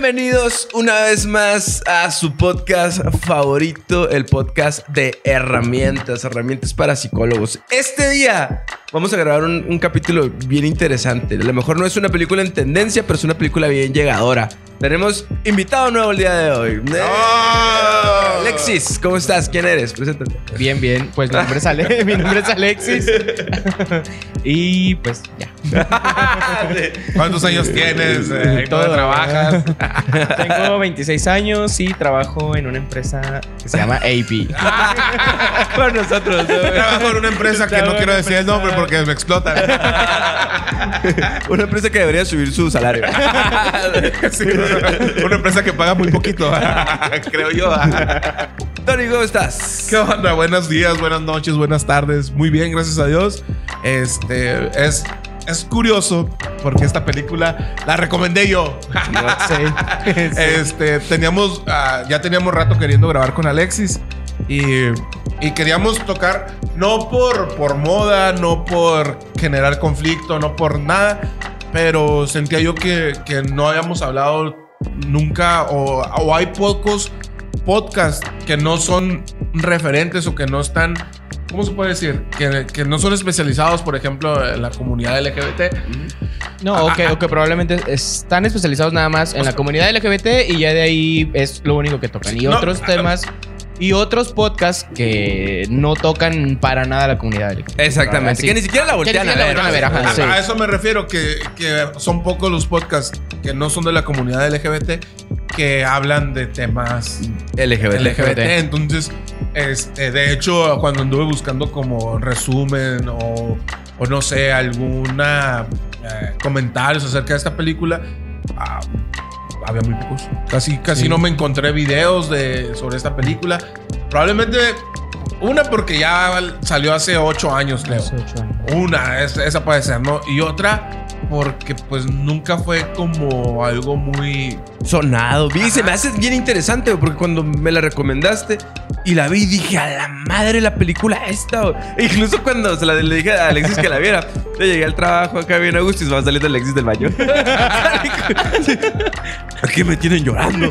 Bienvenidos una vez más a su podcast favorito, el podcast de herramientas, herramientas para psicólogos. Este día vamos a grabar un, capítulo bien interesante. A lo mejor no es una película en tendencia, pero es una película bien llegadora. Tenemos invitado nuevo el día de hoy. ¡Oh! Alexis, ¿cómo estás? ¿Quién eres? Preséntate. Bien, bien. Pues mi nombre es, Ale- mi nombre es Alexis. y pues ya. ¿Cuántos años tienes? Eh, Todo. ¿Dónde trabajas? Tengo 26 años y trabajo en una empresa que se llama AP. Con nosotros. Trabajo en una empresa que no quiero decir el nombre porque me explotan. Una empresa que debería subir su salario. Sí, una empresa que paga muy poquito, creo yo. Tony, ¿cómo estás? ¿Qué onda? Buenos días, buenas noches, buenas tardes. Muy bien, gracias a Dios. Este es, es curioso porque esta película la recomendé yo. Sí. Este, teníamos, ah, ya teníamos rato queriendo grabar con Alexis y, y queríamos tocar, no por, por moda, no por generar conflicto, no por nada, pero sentía yo que, que no habíamos hablado nunca o, o hay pocos podcasts que no son referentes o que no están... ¿Cómo se puede decir? Que, que no son especializados, por ejemplo, en la comunidad LGBT. No, o que, o que probablemente están especializados nada más en la comunidad LGBT y ya de ahí es lo único que tocan. Y No, otros ah, temas y otros podcasts que no tocan para nada la comunidad LGBT. Exactamente. Así. Que ni siquiera la voltean ni a ver. la voltean a ver, ajá, A, sí. a eso me refiero, que, que son pocos los podcasts que no son de la comunidad LGBT que hablan de temas LGBT. LGBT. Entonces, este, de hecho, cuando anduve buscando como resumen o, o no sé, alguna eh, comentarios acerca de esta película, ah, había muy pocos. Casi, casi Sí. no me encontré videos de, sobre esta película. Probablemente una porque ya salió hace ocho años, creo. Hace ocho años. Una, es- esa puede ser, ¿no? Y otra, porque pues nunca fue como algo muy... Sonado. Vi, se me hace bien interesante, porque cuando me la recomendaste y la vi, dije, a la madre la película esta. güey". E incluso cuando se la le dije a Alexis que la viera, le llegué al trabajo acá bien a gusto se va saliendo Alexis del baño. Aquí me tienen llorando.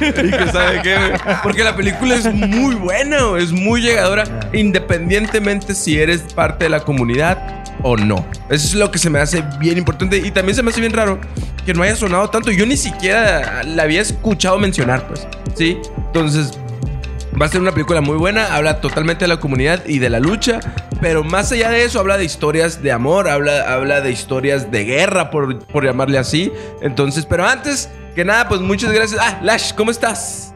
Sabe qué? Porque la película es muy buena, es muy llegadora, independientemente si eres parte de la comunidad o no. Eso es lo que se me hace bien importante y también se me hace bien raro que no haya sonado tanto. Yo ni siquiera la había escuchado mencionar, pues. Sí, entonces va a ser una película muy buena. Habla totalmente de la comunidad y de la lucha, pero más allá de eso, habla de historias de amor, habla, habla de historias de guerra, por, por llamarle así. Entonces, pero antes que nada, pues muchas gracias. Ah, Lash, ¿cómo estás?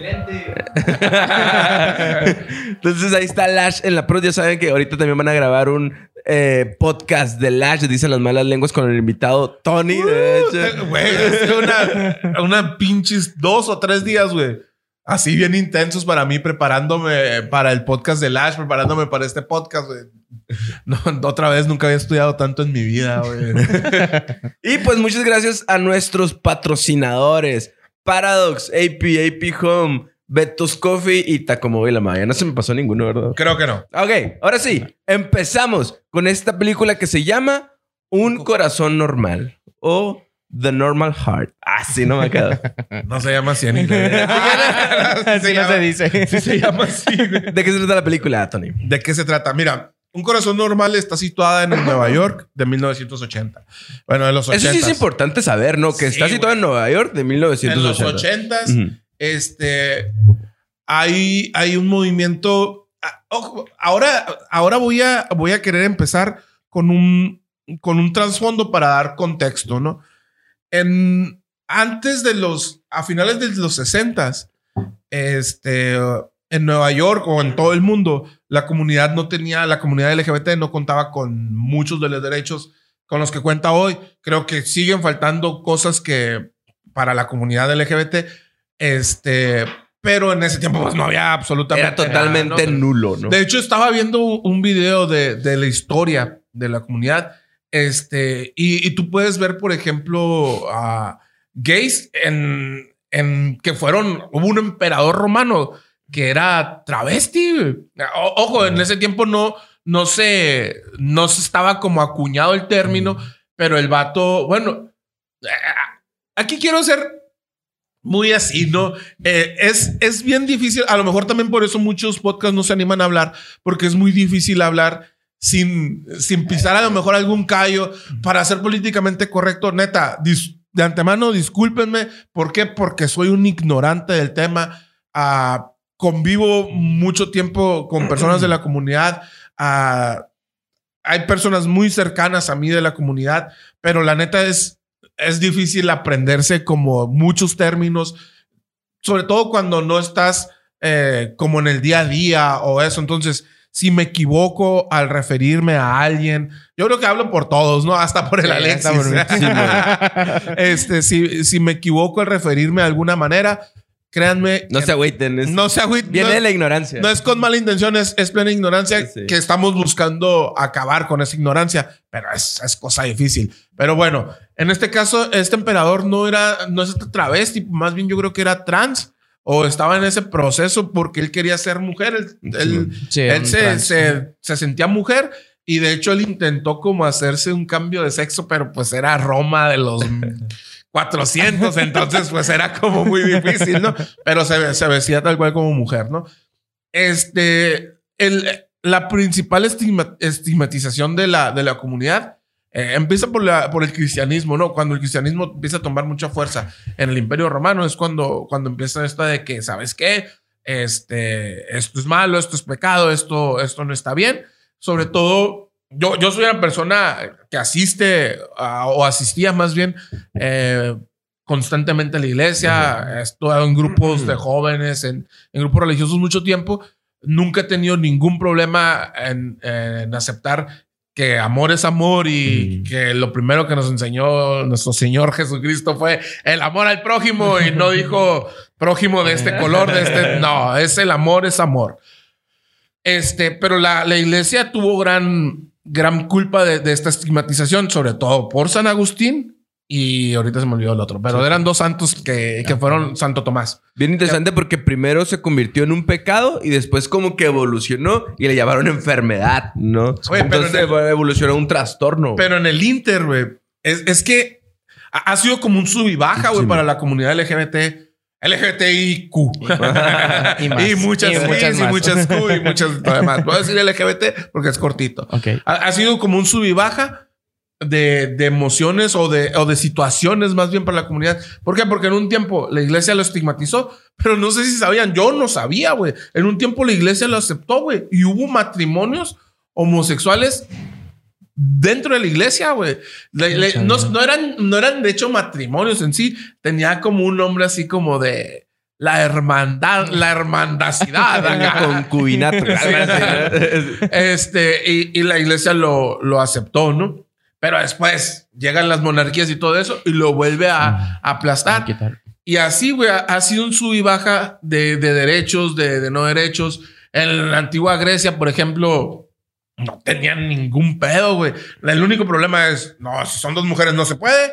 Excelente. Entonces ahí está Lash en la pro. Ya saben que ahorita también van a grabar un eh, podcast de Lash, dicen las malas lenguas, con el invitado Tony. De hecho. Güey, es una, una pinches dos o tres días, güey. Así bien intensos para mí, preparándome para el podcast de Lash, preparándome para este podcast, güey. No, otra vez nunca había estudiado tanto en mi vida, güey. Y pues muchas gracias a nuestros patrocinadores. Paradox, AP, AP Home, Betos Coffee y Tacomóvil La Maya. No se me pasó ninguno, ¿verdad? Creo que no. Ok, ahora sí, empezamos con esta película que se llama Un Corazón Normal o The Normal Heart. Así no me quedo. No se llama así en inglés. Así no se dice. Sí se llama así, güey. ¿De qué se trata la película, Tony? ¿De qué se trata? Mira, Un Corazón Normal está situada en Nueva York de 1980. Bueno, de los 80. Eso sí es importante saber, ¿no? Que Sí, está situado en Nueva York de En 1980. los 80 Ujú. este, hay, hay un movimiento. ah, ojo, ahora, ahora voy, a, voy a querer empezar con un, con un trasfondo para dar contexto, ¿no? En, antes de los, a finales de los 60, este, en Nueva York o en todo el mundo, la comunidad no tenía, la comunidad LGBT no contaba con muchos de los derechos con los que cuenta hoy. Creo que siguen faltando cosas que para la comunidad LGBT, este, pero en ese tiempo pues no había absolutamente Era totalmente nada, ¿no? nulo, ¿no? De hecho, estaba viendo un video de, de la historia de la comunidad. Este, y, y tú puedes ver, por ejemplo, a gays en, en que fueron, hubo un emperador romano que era travesti. O- ojo, en ese tiempo no, no se, no se estaba como acuñado el término, pero el vato, bueno, eh, aquí quiero ser muy así, ¿no? Eh, es, es bien difícil, a lo mejor también por eso muchos podcasts no se animan a hablar, porque es muy difícil hablar sin, sin pisar a lo mejor algún callo para ser políticamente correcto. Neta, de antemano, discúlpenme. ¿Por qué? Porque soy un ignorante del tema. Ah, convivo mucho tiempo con personas de la comunidad. Ah, hay personas muy cercanas a mí de la comunidad, pero la neta es es difícil aprenderse como muchos términos, sobre todo cuando no estás eh, como en el día a día o eso. Entonces, si me equivoco al referirme a alguien, yo creo que hablo por todos, ¿no? Hasta por el Alexis. este, si, si me equivoco al referirme de alguna manera, Créanme. No se agüiten. no se agüiten. Viene de la ignorancia. No es con mala intención, es, plena ignorancia que estamos buscando acabar con esa ignorancia, pero es, es, cosa difícil. Pero bueno, en este caso, este emperador no era, no es travesti, más bien yo creo que era trans o estaba en ese proceso porque él quería ser mujer. Él, él, se, se, se sentía mujer. Y de hecho él intentó como hacerse un cambio de sexo, pero pues era Roma de los 400, entonces pues era como muy difícil, ¿no? Pero se, se vestía tal cual como mujer, ¿no? Este, el, la principal estigmatización de la, de la comunidad eh, empieza por, la, por el cristianismo, ¿no? Cuando el cristianismo empieza a tomar mucha fuerza en el imperio romano es cuando, cuando empieza esta de que, ¿sabes qué? Este, esto es malo, esto es pecado, esto, esto no está bien. Sobre todo yo, yo soy una persona que asiste o asistía más bien eh, constantemente a la iglesia. He estado en grupos de jóvenes, en, en, grupos religiosos mucho tiempo. Nunca he tenido ningún problema en, en aceptar que amor es amor y que lo primero que nos enseñó nuestro Señor Jesucristo fue el amor al prójimo y no dijo prójimo de este color, de este. No, es el amor, es amor. Este, pero la, la iglesia tuvo gran gran culpa de, esta estigmatización, sobre todo por San Agustín y ahorita se me olvidó el otro, pero eran dos santos que, que, fueron Santo Tomás. Bien interesante porque primero se convirtió en un pecado y después como que evolucionó y le llamaron enfermedad, ¿no? Entonces evolucionó un trastorno. Pero en el Inter, güey, es, es, que ha sido como un sub y baja, güey, para la comunidad LGBT LGBTIQ. y, muchas, y muchas, y muchas Q y muchas demás. Voy a decir LGBT porque es cortito. Ha, sido como un sub y baja de, de, emociones o de, o de situaciones más bien para la comunidad. ¿Por qué? Porque en un tiempo la iglesia lo estigmatizó, pero no sé si sabían. Yo no sabía, güey. En un tiempo la iglesia lo aceptó, güey. Y hubo matrimonios homosexuales dentro de la iglesia, güey. No, eran, no eran de hecho matrimonios en sí, tenía como un nombre así como de la hermandad, la hermandacidad, concubinato. este, y, la iglesia lo, lo aceptó, ¿no? Pero después llegan las monarquías y todo eso y lo vuelve a, aplastar. Y así, güey, ha, sido un sub y baja de, derechos, de, de no derechos. En la antigua Grecia, por ejemplo, no tenían ningún pedo, güey. El único problema es, no, si son dos mujeres no se puede.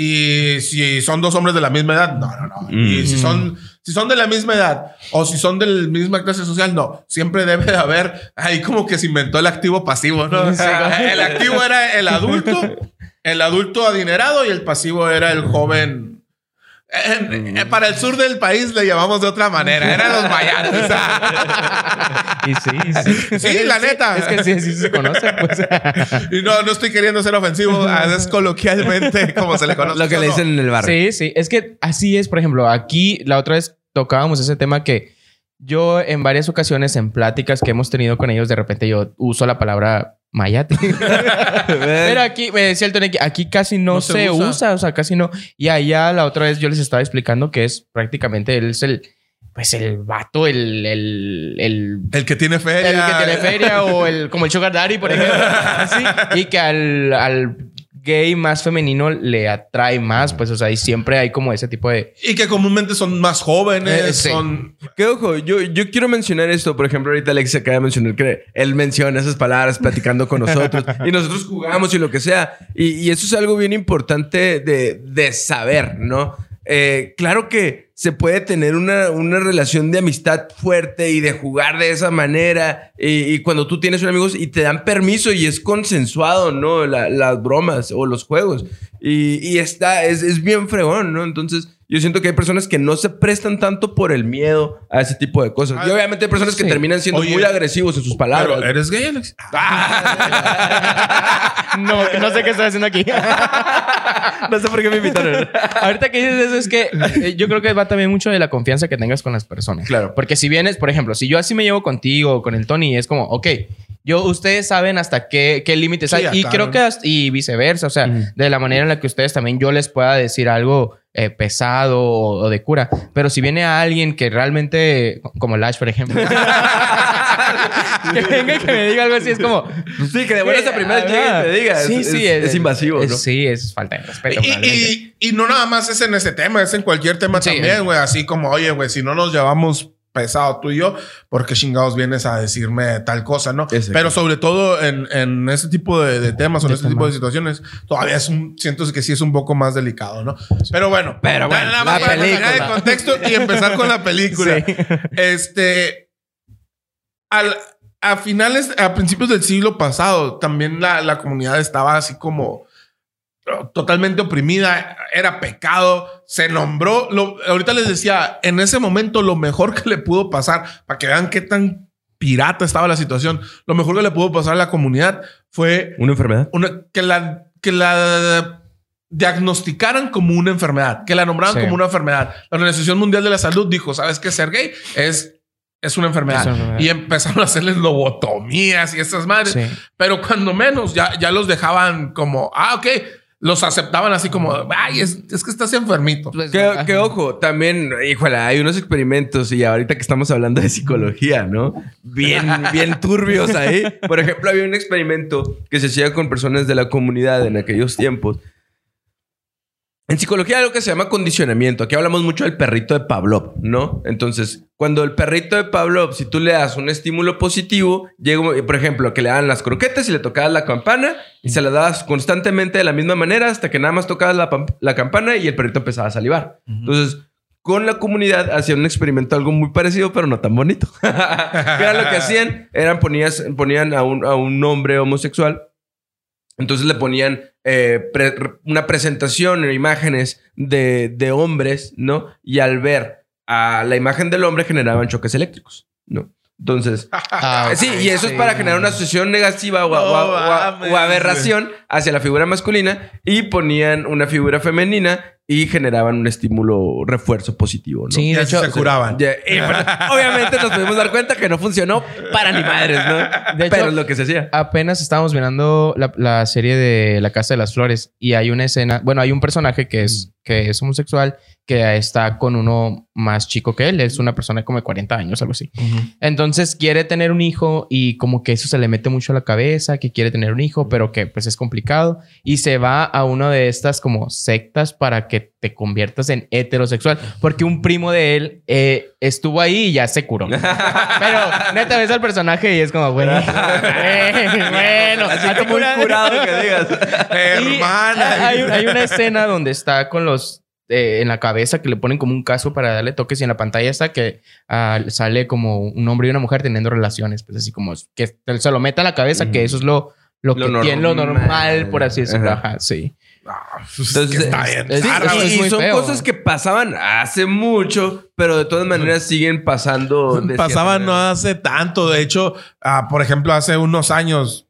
Y si son dos hombres de la misma edad, no, no, no. Y si son, si son de la misma edad o si son de la misma clase social, no. Siempre debe de haber, ahí como que se inventó el activo pasivo, ¿no? el activo era el adulto, el adulto adinerado y el pasivo era el joven para el sur del país le llamamos de otra manera. Eran los mayates. y sí, sí. la neta. Es que sí, sí se conoce, pues. y no, no estoy queriendo ser ofensivo. Es coloquialmente como se le conoce. Lo que le dicen en el barrio. Sí, sí. Es que así es. Por ejemplo, aquí la otra vez tocábamos ese tema que yo en varias ocasiones en pláticas que hemos tenido con ellos, de repente yo uso la palabra Mayate. Pero aquí, me decía el Tony, aquí casi no, se, usa. o sea, casi no. Y allá la otra vez yo les estaba explicando que es prácticamente él es el, pues el vato, el, el, el, el que tiene feria. El que tiene feria o el, como el Sugar Daddy, por ejemplo. así, y que al, al gay más femenino le atrae más, pues, o sea, y siempre hay como ese tipo de... Y que comúnmente son más jóvenes, eh, son... Que ojo, yo, yo quiero mencionar esto, por ejemplo, ahorita Alex acaba de mencionar que él menciona esas palabras platicando con nosotros y nosotros jugamos y lo que sea. Y, y eso es algo bien importante de, de saber, ¿no? Eh, claro que se puede tener una, una relación de amistad fuerte y de jugar de esa manera. Y, y cuando tú tienes un amigo y te dan permiso y es consensuado, ¿no? La- las bromas o los juegos. Y, y está, es, es bien fregón, ¿no? Entonces, yo siento que hay personas que no se prestan tanto por el miedo a ese tipo de cosas. y obviamente hay personas que terminan siendo Oye, muy agresivos en sus palabras. Pero, ¿Eres gay, Alex? No, no sé qué estoy haciendo aquí. no sé por qué me invitaron. Ahorita que dices eso es que eh, yo creo que va también mucho de la confianza que tengas con las personas. Claro. Porque si vienes, por ejemplo, si yo así me llevo contigo con el Tony, es como, ok, yo, ustedes saben hasta qué, qué límites Sí, hay. Y creo que hasta- y viceversa, o sea, Ujú. de la manera en la que ustedes también yo les pueda decir algo eh, pesado o, o de cura. Pero si viene a alguien que realmente, como Lash, por ejemplo, que venga y que me diga algo así, es como, Sí, que de buenas a primeras llegue y te diga. Sí, es, sí, es, es- es invasivo, es- ¿no? Sí, es falta de respeto. Y, y- y no nada más es en ese tema, es en cualquier tema Sí. también, güey. Así como, oye, güey, si no nos llevamos pesado tú y yo, ¿por qué chingados vienes a decirme tal cosa, no? Exacto. Pero sobre todo en, en ese tipo de, de temas o en ese tipo de situaciones, todavía es un, siento que sí es un poco más delicado, ¿no? Pero bueno, Pero bueno, nada la más para película. el contexto y empezar con la película. Sí. Este. Al, a finales, a principios del siglo pasado, también la, la comunidad estaba así como oh, totalmente oprimida, era pecado, se nombró. Lo, ahorita les decía, en ese momento lo mejor que le pudo pasar, para que vean qué tan pirata estaba la situación, lo mejor que le pudo pasar a la comunidad fue ¿Una enfermedad? una, que la que la diagnosticaran como una enfermedad, que la nombraran Sí. como una enfermedad. La Organización Mundial de la Salud dijo, ¿sabes qué? Ser gay es, es una enfermedad. Es una enfermedad. Y empezaron a hacerles lobotomías y estas madres. Sí. Pero cuando menos ya, ya los dejaban como, ah, ok, los aceptaban así como, ay, es, es que estás enfermito. Pues, Que, que ojo, también, híjole, hay unos experimentos y ahorita que estamos hablando de psicología, ¿no? Bien, bien turbios ahí. Por ejemplo, había un experimento que se hacía con personas de la comunidad en aquellos tiempos. En psicología hay algo que se llama condicionamiento. Aquí hablamos mucho del perrito de Pavlov, ¿no? Entonces, cuando el perrito de Pavlov, si tú le das un estímulo positivo, llega, por ejemplo, que le dan las croquetas y le tocabas la campana y se las dabas constantemente de la misma manera hasta que nada más tocabas la, la campana y el perrito empezaba a salivar. Entonces, con la comunidad hacían un experimento algo muy parecido, pero no tan bonito. era lo que hacían, eran ponías, ponían a un, a un hombre homosexual entonces le ponían eh, pre- una presentación en imágenes de, de hombres, ¿no? Y al ver a la imagen del hombre generaban choques eléctricos, ¿no? Entonces, Ah, sí, ok, y eso es sí. para generar una asociación negativa o, o- o- o- o aberración hacia la figura masculina y ponían una figura femenina y generaban un estímulo refuerzo positivo, ¿no? Sí, de hecho, se curaban. Ya, y, pero, obviamente nos pudimos dar cuenta que no funcionó para ni madres, ¿no? De hecho- pero es lo que se hacía. apenas estábamos mirando la, la serie de La Casa de las Flores y hay una escena, bueno, hay un personaje que es, que es homosexual que está con uno más chico que él, es una persona como de 40 años, algo así. Entonces quiere tener un hijo y como que eso se le mete mucho a la cabeza, que quiere tener un hijo, pero que pues es complicado y se va a una de estas como sectas para que te conviertas en heterosexual, porque un primo de él eh, estuvo ahí y ya se curó. Pero neta ves al personaje y es como, güey, bueno, Así a ti como un cura- curado que digas. Hermana. Hay, hay una escena donde está con los eh, en la cabeza que le ponen como un caso para darle toques y en la pantalla está que ah, sale como un hombre y una mujer teniendo relaciones, pues así como que se lo meta a la cabeza, que eso es lo, lo, Lo que tiene lo normal. normal, por así decirlo. Ajá, sí. Entonces, que está bien. es- Sí, Ah, y- es son feo. cosas que pasaban hace mucho, pero de todas maneras siguen pasando. de Pasaba cierta no hace tanto. De hecho, ah, por ejemplo, hace unos años,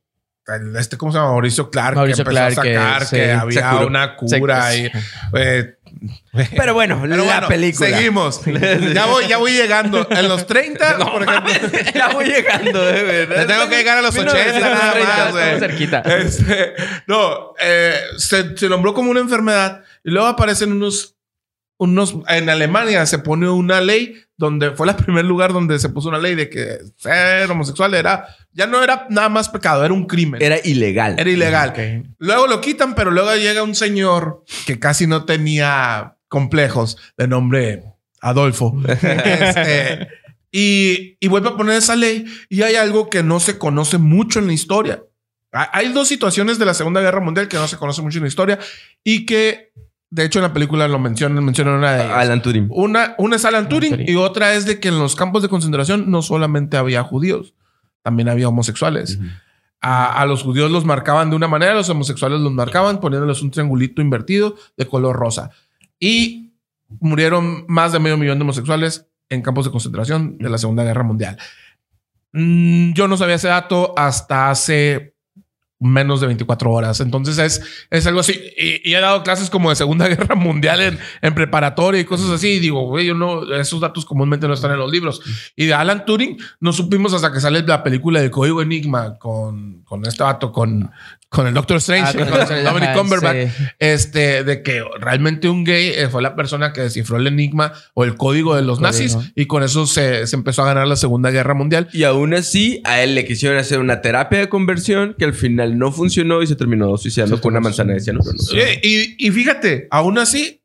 este, ¿cómo se llama? Mauricio Clark, Mauricio que empezó Clark, a sacar que había una cura Se- y... eh, Pero bueno, pero la bueno, película. Seguimos. ya, voy, ya voy llegando. En los 30, por ejemplo... ya voy llegando, de verdad. Tengo que llegar a los 80 nada 1930, más, estamos cerquita. Este, no, eh, se, se nombró como una enfermedad y luego aparecen unos, unos, en Alemania se pone una ley donde fue el primer lugar donde se puso una ley de que ser homosexual era, ya no era nada más pecado, era un crimen. Era, Era ilegal. ilegal. Ok. Luego lo quitan, pero luego llega un señor que casi no tenía complejos de nombre Adolfo. Este, y, y vuelve a poner esa ley y hay algo que no se conoce mucho en la historia. Ha- Hay dos situaciones de la Segunda Guerra Mundial que no se conoce mucho en la historia y que De hecho, en la película lo mencionan, mencionan una de ellas. Alan Turing. Una, una es Alan Turing Turing. y otra es de que en los campos de concentración no solamente había judíos, también había homosexuales. A, a los judíos los marcaban de una manera, a los homosexuales los marcaban poniéndoles un triangulito invertido de color rosa. Y murieron más de medio millón de homosexuales en campos de concentración de la Segunda Guerra Mundial. Mm, yo no sabía ese dato hasta hace menos de 24 horas. Entonces es, es algo así. Y, he dado clases como de Segunda Guerra Mundial en, en preparatoria y cosas así. Y digo, güey, yo no, esos datos comúnmente no están en los libros. Y de Alan Turing no supimos hasta que sale la película de Código Enigma con, con este vato, con, con el Doctor Strange, Ah, con Dominic ajá, Cumberbatch, sí. este, de que realmente un gay eh, fue la persona que descifró el enigma o el código de los Código. nazis y con eso se, se empezó a ganar la Segunda Guerra Mundial. Y aún así, a él le quisieron hacer una terapia de conversión que al final no funcionó y se terminó suicidando con una manzana de cianuro. ¿no? Sí, y, y fíjate, aún así,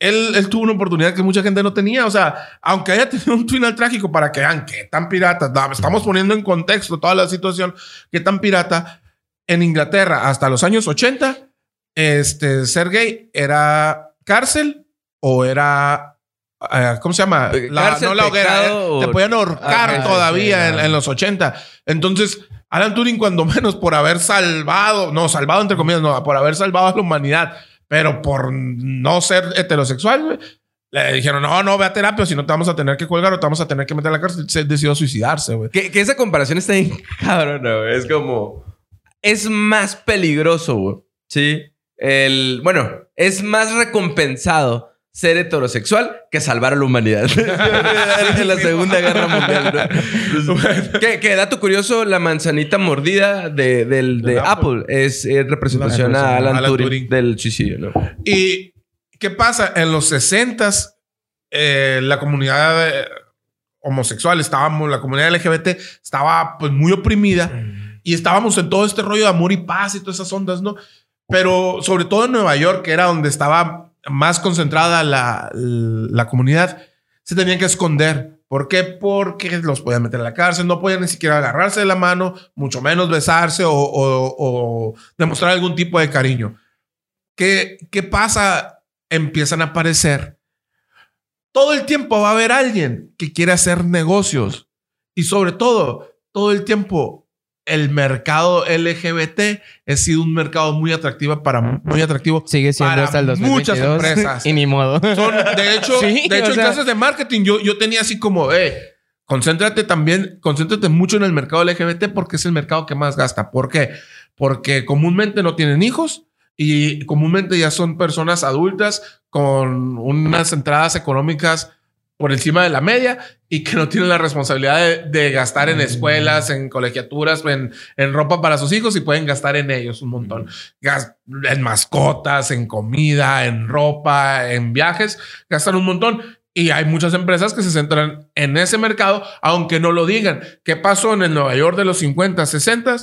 él, él tuvo una oportunidad que mucha gente no tenía. O sea, aunque haya tenido un final trágico para que vean qué tan pirata, estamos poniendo en contexto toda la situación, qué tan pirata, en Inglaterra hasta los años 80, este, ser gay era cárcel o era... eh, ¿Cómo se llama? Eh, cárcel, no la hoguera. pecado eh, Te podían ahorcar Ah, todavía en, no. en los 80. Entonces, Alan Turing, cuando menos por haber salvado, no, salvado entre comillas, no, por haber salvado a la humanidad, pero por no ser heterosexual, le dijeron, no, no, ve a terapia, si no te vamos a tener que colgar o te vamos a tener que meter a la cárcel. Se decidió suicidarse, güey. Que, que esa comparación está bien cabrona, güey. Es como... Es más peligroso, güey. Sí. El... Bueno, es más recompensado ser heterosexual que salvar a la humanidad. en la Segunda Guerra Mundial. ¿no? que, que dato curioso, la manzanita mordida de, del, de Apple es, es representación a Alan, Alan Turing, Turing. del suicidio, ¿no? ¿Y qué pasa? En los 60 la comunidad eh, homosexual, estábamos, la comunidad LGBT estaba pues muy oprimida y estábamos en todo este rollo de amor y paz y todas esas ondas, ¿no? Pero sobre todo en Nueva York, que era donde estaba más concentrada la, la comunidad, se tenían que esconder. ¿Por qué? Porque los podían meter a la cárcel, no podían ni siquiera agarrarse de la mano, mucho menos besarse o, o- o demostrar algún tipo de cariño. ¿Qué, ¿Qué pasa? Empiezan a aparecer. Todo el tiempo va a haber alguien que quiere hacer negocios. Y sobre todo, todo el tiempo, el mercado LGBT ha sido un mercado muy atractivo para muy atractivo. Sigue siendo Para hasta el 2022. muchas empresas. y ni modo. Son, de hecho, Sí, de hecho en sea- clases de marketing yo, yo tenía así como, eh, concéntrate también, concéntrate mucho en el mercado LGBT porque es el mercado que más gasta. ¿Por qué? Porque comúnmente no tienen hijos y comúnmente ya son personas adultas con unas entradas económicas por encima de la media y que no tienen la responsabilidad de, de gastar en escuelas, en colegiaturas, en, en ropa para sus hijos y pueden gastar en ellos un montón. Gas- en mascotas, en comida, en ropa, en viajes, gastan un montón. Y hay muchas empresas que se centran en ese mercado, aunque no lo digan. ¿Qué pasó en el Nueva York de los 50, 60?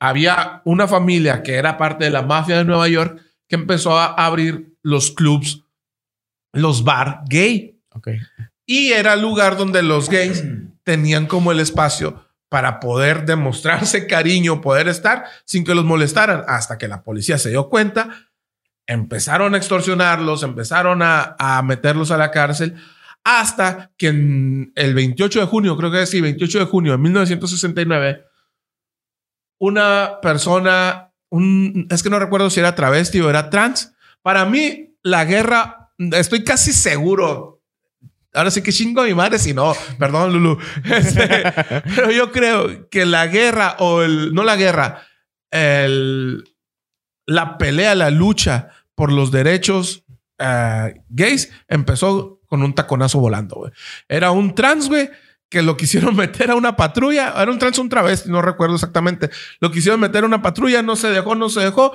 Había una familia que era parte de la mafia de Nueva York que empezó a abrir los clubs, los bar gay. Ok. Y era el lugar donde los gays tenían como el espacio para poder demostrarse cariño, poder estar sin que los molestaran, hasta que la policía se dio cuenta, empezaron a extorsionarlos, empezaron a, a meterlos a la cárcel, hasta que en el 28 de junio, creo que sí, 28 de junio de 1969, una persona, un, es que no recuerdo si era travesti o era trans, para mí la guerra, estoy casi seguro, Ahora sí que chingo a mi madre si no. Perdón, Lulu. Este, pero yo creo que la guerra o el... No la guerra. El, la pelea, la lucha por los derechos eh, gays empezó con un taconazo volando. Era un trans, güey, que lo quisieron meter a una patrulla. Era un trans un travesti, no recuerdo exactamente. Lo quisieron meter a una patrulla, no se dejó, no se dejó.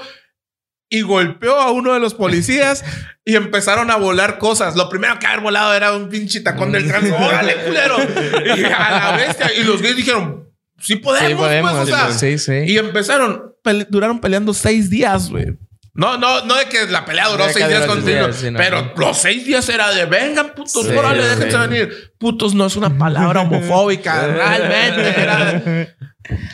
Y golpeó a uno de los policías y empezaron a volar cosas. Lo primero que haber volado era un pinche tacón del trans. ¡Órale, culero! Y a la bestia. Y los gays dijeron, sí podemos, Sí, podemos. pues, o sea, sí, sí. y empezaron, pele- duraron peleando seis días, güey. No, no, no de que la pelea duró No seis días continuos, sí, no. pero los seis días era de vengan, putos, Sí, órale, sí. déjense venir. Putos no es una palabra homofóbica, realmente era de-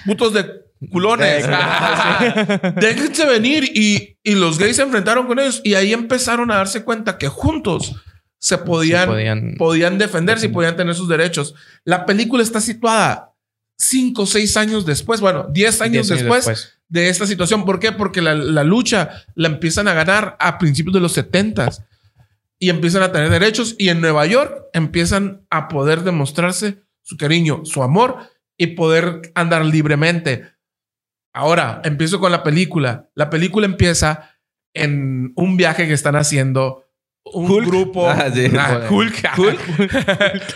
putos de culones. Déjense venir. Y, y los gays se enfrentaron con ellos. Y ahí empezaron a darse cuenta que juntos se podían, podían- podían, defenderse y podían tener sus derechos. La película está situada cinco o seis años después, bueno, diez años, Diez después, de esta situación. ¿Por qué? Porque la, la lucha la empiezan a ganar a principios de los 70 y empiezan a tener derechos y en Nueva York empiezan a poder demostrarse su cariño, su amor y poder andar libremente. Ahora, empiezo con la película. La película empieza en un viaje que están haciendo un Hulk. grupo. Ah, sí. Ah, Hulk. Hulk.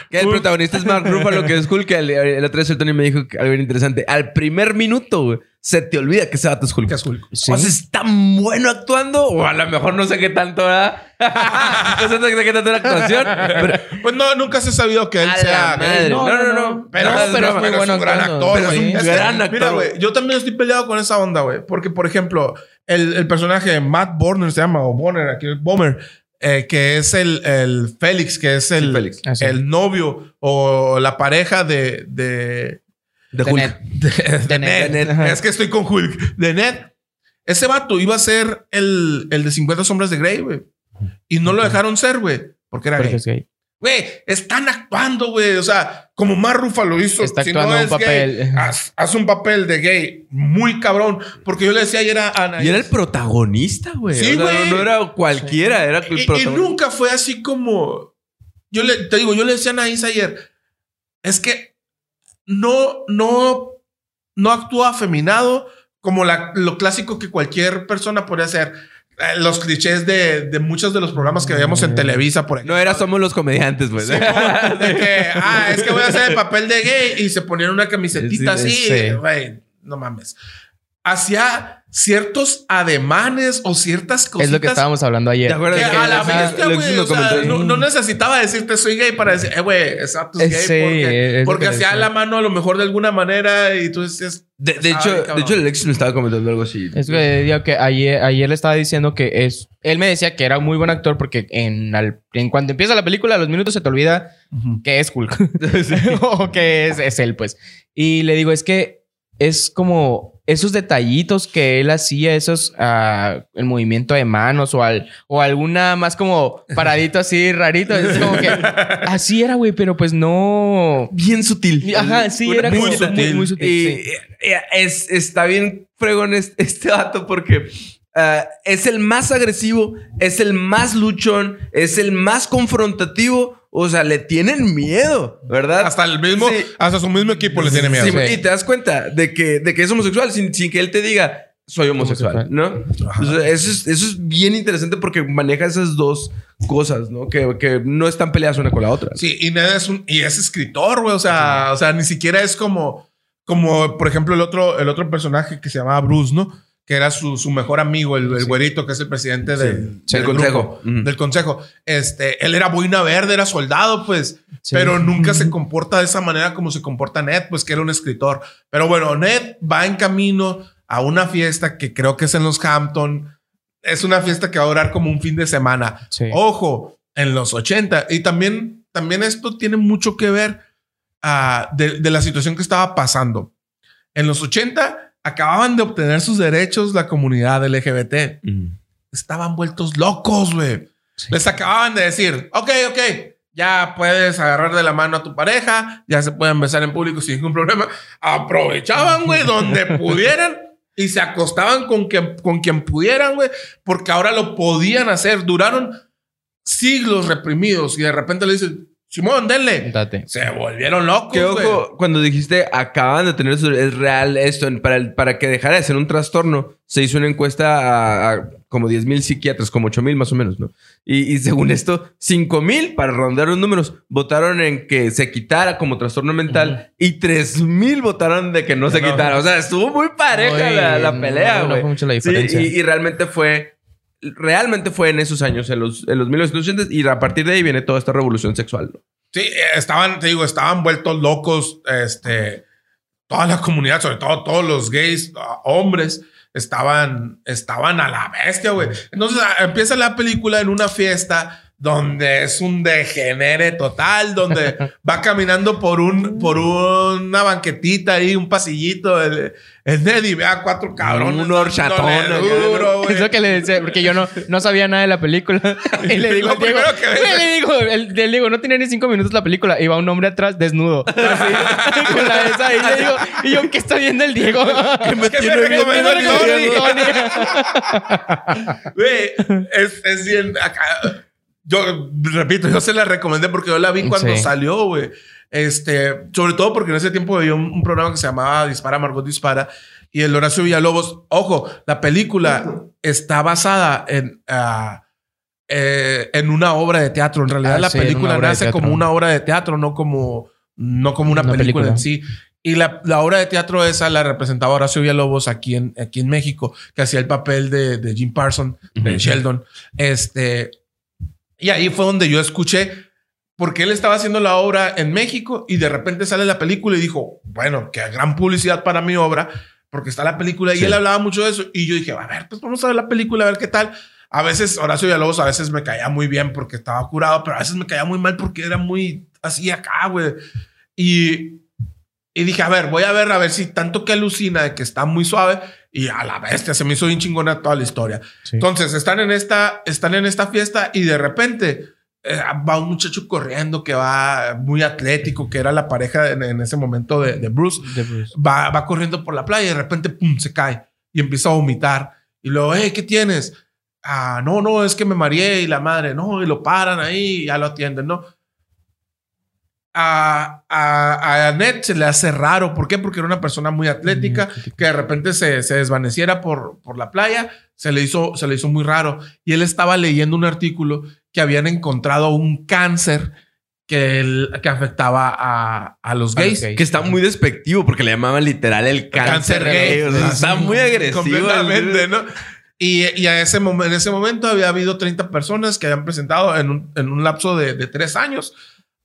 Que el protagonista es Mark Ruffalo, que es Hulk. El, el otro día el Tony me dijo algo bien interesante. Al primer minuto, güey, se te olvida que ese vato es Hulk. Que es Hulk. Sí. O sea, es tan bueno actuando, o a lo mejor no sé qué tanto, ¿verdad? no sé qué tanto la actuación. Pero, Pues no, nunca se ha sabido que él A sea gay. madre. No, no, no. Pero, No, pero, pero es pero muy es bueno un gran actor, güey. que, gran actor, Mira, güey, yo también estoy peleado con esa onda, güey. Porque, por ejemplo, el, el personaje de Matt Borner se llama, o Bonner, aquí Bomer, eh, que es el, el Félix, que es el, Félix. Ah, sí. el novio o la pareja de, de, de De Hulk. Ned. de, de De Ned. Ned. Ajá. Es que estoy con Hulk. De Ned. Ese vato iba a ser el, el de 50 sombras de Grey, güey. Y no lo dejaron ser, güey. Porque era Porque gay. es gay. Güey, están actuando, güey. O sea, como Mar lo hizo. Está si no actuando un es papel. gay, haz, haz un papel de gay muy cabrón. Porque yo le decía ayer a Ana. Y era el protagonista, güey. Sí, O sea, güey. No, no era cualquiera, era el y, y protagonista. nunca fue así como. Yo le, te digo, yo le decía a Anaís ayer. Es que no, no, no actúa afeminado como la- lo clásico que cualquier persona podría hacer. Eh, Los clichés de, de muchos de los programas que veíamos en Televisa, por ejemplo. No era Somos los Comediantes, güey. Sí, ¿no? de que, ah, es que voy a hacer el papel de gay y se ponían una camisetita Sí, así, sí. güey, no mames. Hacía ciertos ademanes o ciertas cositas. Es lo que estábamos hablando ayer. ¿Te acuerdas que de que a la bestia, güey, o sea, no, no necesitaba decirte soy gay para decir, eh, güey, exacto, es Eh, gay. sí, porque es lo porque que hacía la mano a lo mejor de alguna manera y tú decías, De, de Ay, hecho, cabrón. de hecho, el Alexis me estaba comentando algo así. Es que digo que ayer, ayer le estaba diciendo que es. Él me decía que era un muy buen actor porque en, al- en cuanto empieza la película, a los minutos se te olvida que es Hulk. o que es, es él, pues. Y le digo, es que es como esos detallitos que él hacía, esos, ah, el movimiento de manos o, al, o alguna más como paradito así rarito. Es como que así era, güey, pero pues no. Bien sutil. Ajá, sí, Una- era muy como sutil. muy sutil, Y sí. eh, es, está bien fregón este, este vato porque ah, es el más agresivo, es el más luchón, es el más confrontativo. O sea, le tienen miedo, ¿verdad? hasta el mismo, Sí. hasta su mismo equipo le tiene miedo. Sí, Sí. Y te das cuenta de que, de que es homosexual sin, sin que él te diga, soy homosexual, ¿no? O sea, eso, es, eso es bien interesante porque maneja esas dos cosas, ¿no? Que, que no están peleadas una con la otra. Sí, y Ned es un y es escritor, güey, o sea, o sea, ni siquiera es como como por ejemplo el otro el otro personaje que se llamaba Bruce, ¿no? Que era su, su mejor amigo, el, el güerito que es el presidente del, Sí, del consejo. grupo, del consejo. Este, él era boina verde, era soldado, pues, Sí. pero nunca se comporta de esa manera como se comporta Ned, pues que era un escritor. Pero bueno, Ned va en camino a una fiesta que creo que es en los Hampton. Es una fiesta que va a durar como un fin de semana. Sí. Ojo, en los 80. Y también, también esto tiene mucho que ver ah, de, de la situación que estaba pasando. En los 80 acababan de obtener sus derechos la comunidad LGBT. Estaban vueltos locos, güey. Sí. Les acababan de decir, ok, ok, ya puedes agarrar de la mano a tu pareja, ya se pueden besar en público sin ningún problema. Aprovechaban, güey, donde pudieran y se acostaban con, quien, con quien pudieran, güey, porque ahora lo podían hacer. Duraron siglos reprimidos y de repente le dicen, Simón, denle. Date. Se volvieron locos, güey. ojo, cuando dijiste acaban de tener su- es real esto, para, el- para que dejara de ser un trastorno, se hizo una encuesta a, a como 10 mil psiquiatras, como 8 mil más o menos, ¿no? Y, y según esto, 5 mil, para rondar los números, votaron en que se quitara como trastorno mental y 3 mil votaron de que no se No. quitara. O sea, estuvo muy pareja Muy- la, la pelea, no, no güey. fue mucho la Sí, diferencia. y, y realmente fue... Realmente fue en esos años, en los, en los 1980 y a partir de ahí viene toda esta revolución sexual. Sí, estaban, te digo, estaban vueltos locos, este, toda la comunidad, sobre todo todos los gays, ah, hombres, estaban, estaban a la bestia, güey. Entonces ah, empieza la película en una fiesta donde es un degenere total, donde va caminando por un por una banquetita ahí, un pasillito, el, el Ned y ve a cuatro cabrones. Un horchatón, dándole acá, duro, güey. Es lo que le decía, porque yo no, no sabía nada de la película. Y le digo, Diego, que le digo, el, le digo, no tenía ni cinco minutos la película. Y va un hombre atrás desnudo. Así, con la esa ahí. Le digo, y yo, ¿qué está viendo el Diego? ¿Qué me tiene recomendó? Tony. Güey, es, es bien acá. Yo repito, yo se la recomendé porque yo la vi cuando Sí. salió, güey. Este, sobre todo porque en ese tiempo había un, un programa que se llamaba Dispara, Margot Dispara. Y el Horacio Villalobos, ojo, la película está basada en, ah, eh, en una obra de teatro. En realidad, Ah, la sí, película de nace como una obra de teatro, no como, no como una, Una película, película. en sí. Y la, la obra de teatro esa la representaba Horacio Villalobos aquí en, aquí en México, que hacía el papel de, de Jim Parson, de Ujú. Sheldon. Este, y ahí fue donde yo escuché, porque él estaba haciendo la obra en México y de repente sale la película y dijo, bueno, qué gran publicidad para mi obra, porque está la película y Sí. él hablaba mucho de eso. Y yo dije, a ver, pues vamos a ver la película, a ver qué tal. A veces Horacio Villalobos a veces me caía muy bien porque estaba curado, pero a veces me caía muy mal porque era muy así acá, güey. Y, y dije, a ver, voy a ver, a ver si tanto que alucina de que está muy suave y a la bestia se me hizo bien chingona toda la historia. Sí. Entonces están en esta, están en esta fiesta y de repente eh, va un muchacho corriendo que va muy atlético, que era la pareja en, en ese momento de, de Bruce. De Bruce. Va, va corriendo por la playa y de repente pum, se cae y empieza a vomitar. Y luego, hey, ¿qué tienes? Ah, no, no, es que me mareé y la madre, no, y lo paran ahí y ya lo atienden, ¿no? A, a, a Ned se le hace raro. ¿Por qué? Porque era una persona muy atlética que de repente se, se desvaneciera por, por la playa. Se le, hizo, se le hizo muy raro. Y él estaba leyendo un artículo que habían encontrado un cáncer que, el- que afectaba a, a los gays. gays. Que está muy despectivo porque le llamaban literal el cáncer, gay. O sea, está muy agresivo. Completamente, ¿no? Y, y a ese en ese momento había habido 30 personas que habían presentado en un, en un lapso de, de tres años,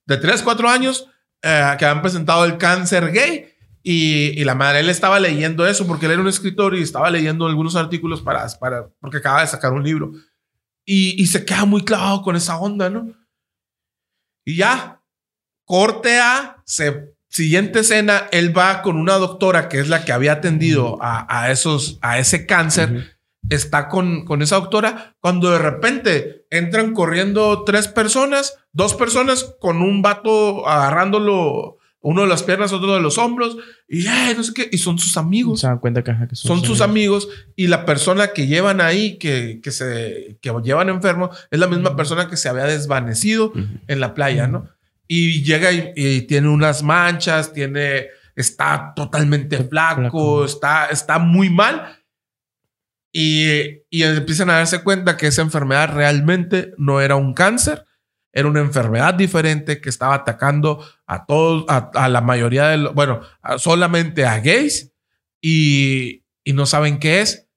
de tres, cuatro años, eh, que habían presentado el cáncer gay. Y, y la madre, él estaba leyendo eso porque él era un escritor y estaba leyendo algunos artículos para, para porque acaba de sacar un libro. Y, y se queda muy clavado con esa onda, ¿no? Y ya, corte a, se, siguiente escena, él va con una doctora que es la que había atendido a, a esos, a ese cáncer. Está con, con esa doctora, cuando de repente entran corriendo tres personas, dos personas con un vato agarrándolo, uno de las piernas, otro de los hombros, y "Ay, no sé qué, y son sus amigos Se dan cuenta que, son sus amigos y la persona que llevan ahí, que, que se que llevan enfermo, es la misma persona que se había desvanecido en la playa, ¿no? Y llega y, y tiene unas manchas, tiene, está totalmente flaco, flaco. está, está muy mal. Y, y empiezan a darse cuenta que esa enfermedad realmente no era un cáncer, era una enfermedad diferente que estaba atacando a todos, a, a la mayoría de los, bueno, a- solamente a gays y, y no saben qué es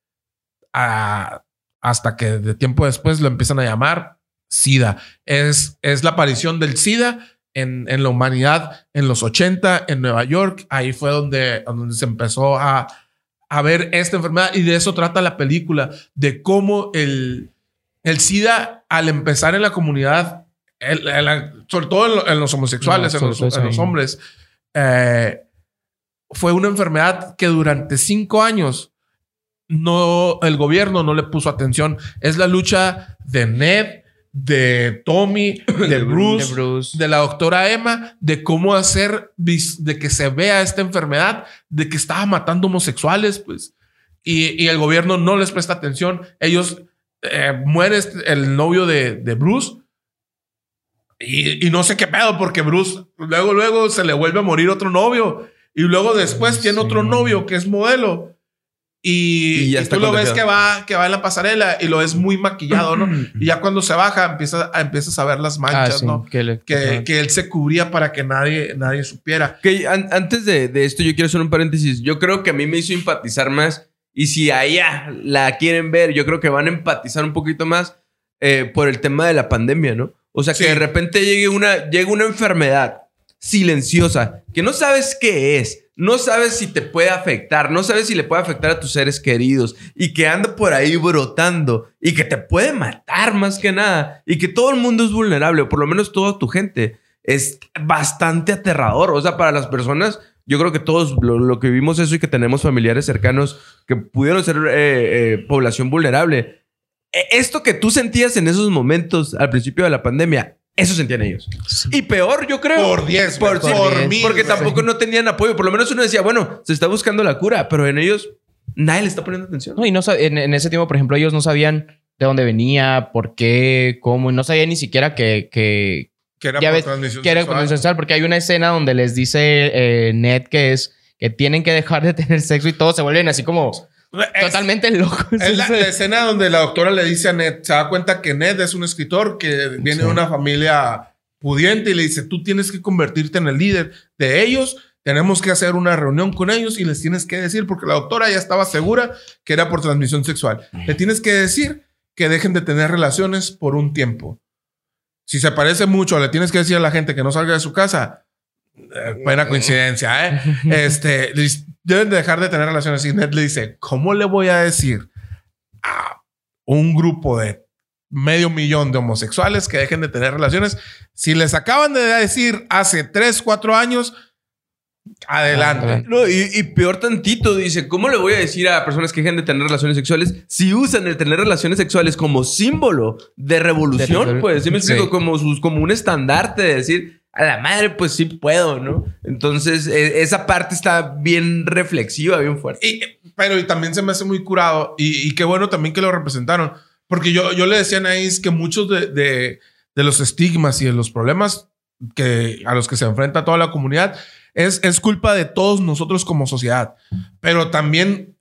a- hasta que de tiempo después lo empiezan a llamar SIDA. Es, es la aparición del SIDA en, en la humanidad en los 80 en Nueva York. Ahí fue donde, donde se empezó a, a ver esta enfermedad y de eso trata la película, de cómo el, el SIDA al empezar en la comunidad, el- el- sobre todo en, lo- en los homosexuales, No, en, los, en hombres, eh, fue una enfermedad que durante cinco años no, el gobierno no le puso atención. Es la lucha de Ned, de Tommy, de Bruce, De Bruce. de la doctora Emma, de cómo hacer, de que se vea esta enfermedad, de que estaba matando homosexuales, pues. Y, y el gobierno no les presta atención. Ellos, eh, muere este- el novio de, de Bruce. Y, y no sé qué pedo, porque Bruce luego, luego se le vuelve a morir otro novio. Y luego después tiene otro novio que es modelo. Y, Y ya y tú lo ves que va, que va en la pasarela y lo ves muy maquillado, ¿no? y ya cuando se baja, empieza, a- empiezas a ver las Ah, manchas, sí, ¿no? que, le- que, que él se cubría para que nadie, nadie supiera. Que an- antes de, de esto, yo quiero hacer un paréntesis. Yo creo que a mí me hizo empatizar más. Y si a ella la quieren ver, yo creo que van a empatizar un poquito más eh, por el tema de la pandemia, ¿no? O sea, Sí. que de repente llegue una, llegue una enfermedad silenciosa, que no sabes qué es, no sabes si te puede afectar, no sabes si le puede afectar a tus seres queridos y que anda por ahí brotando y que te puede matar más que nada y que todo el mundo es vulnerable, o por lo menos toda tu gente, es bastante aterrador. O sea, para las personas, yo creo que todos lo, que vivimos eso y que tenemos familiares cercanos que pudieron ser eh, eh, población vulnerable. E, esto que tú sentías en esos momentos al principio de la pandemia, eso sentían ellos. Y peor, yo creo. Por 10, por, por, sí, por mil, Porque tampoco no tenían apoyo. Por lo menos uno decía, bueno, se está buscando la cura, pero en ellos nadie le está poniendo atención. No, y no en, en ese tiempo, por ejemplo, ellos no sabían de dónde venía, por qué, cómo, y no sabían ni siquiera que, que, Que era ya por ves, transmisión que era transmisión sexual, porque hay una escena donde les dice eh, Ned que es que tienen que dejar de tener sexo y todos se vuelven así como Es- totalmente locos. Es la, la escena donde la doctora le dice a Ned, se da cuenta que Ned es un escritor que viene de una familia pudiente y le dice, tú tienes que convertirte en el líder de ellos, tenemos que hacer una reunión con ellos y les tienes que decir, porque la doctora ya estaba segura que era por transmisión sexual, le tienes que decir que dejen de tener relaciones por un tiempo. Si se parece mucho, le tienes que decir a la gente que no salga de su casa. Eh, buena coincidencia, ¿eh? Este, deben de dejar de tener relaciones. Y Ned le dice, ¿cómo le voy a decir a un grupo de medio millón de homosexuales que dejen de tener relaciones? Si les acaban de decir hace 3, 4 años, adelante. No, y, y peor tantito, dice, ¿cómo le voy a decir a personas que dejen de tener relaciones sexuales si usan el tener relaciones sexuales como símbolo de revolución? De- pues, ¿sí me sí. explico? Como, sus, como un estandarte de decir, a la madre, pues sí puedo, ¿no? Entonces, e- esa parte está bien reflexiva, bien fuerte. Y, pero y también se me hace muy curado y, y qué bueno también que lo representaron. Porque yo, yo le decía a Anaís que muchos de, de, de los estigmas y de los problemas que, a los que se enfrenta toda la comunidad es, es culpa de todos nosotros como sociedad. Pero también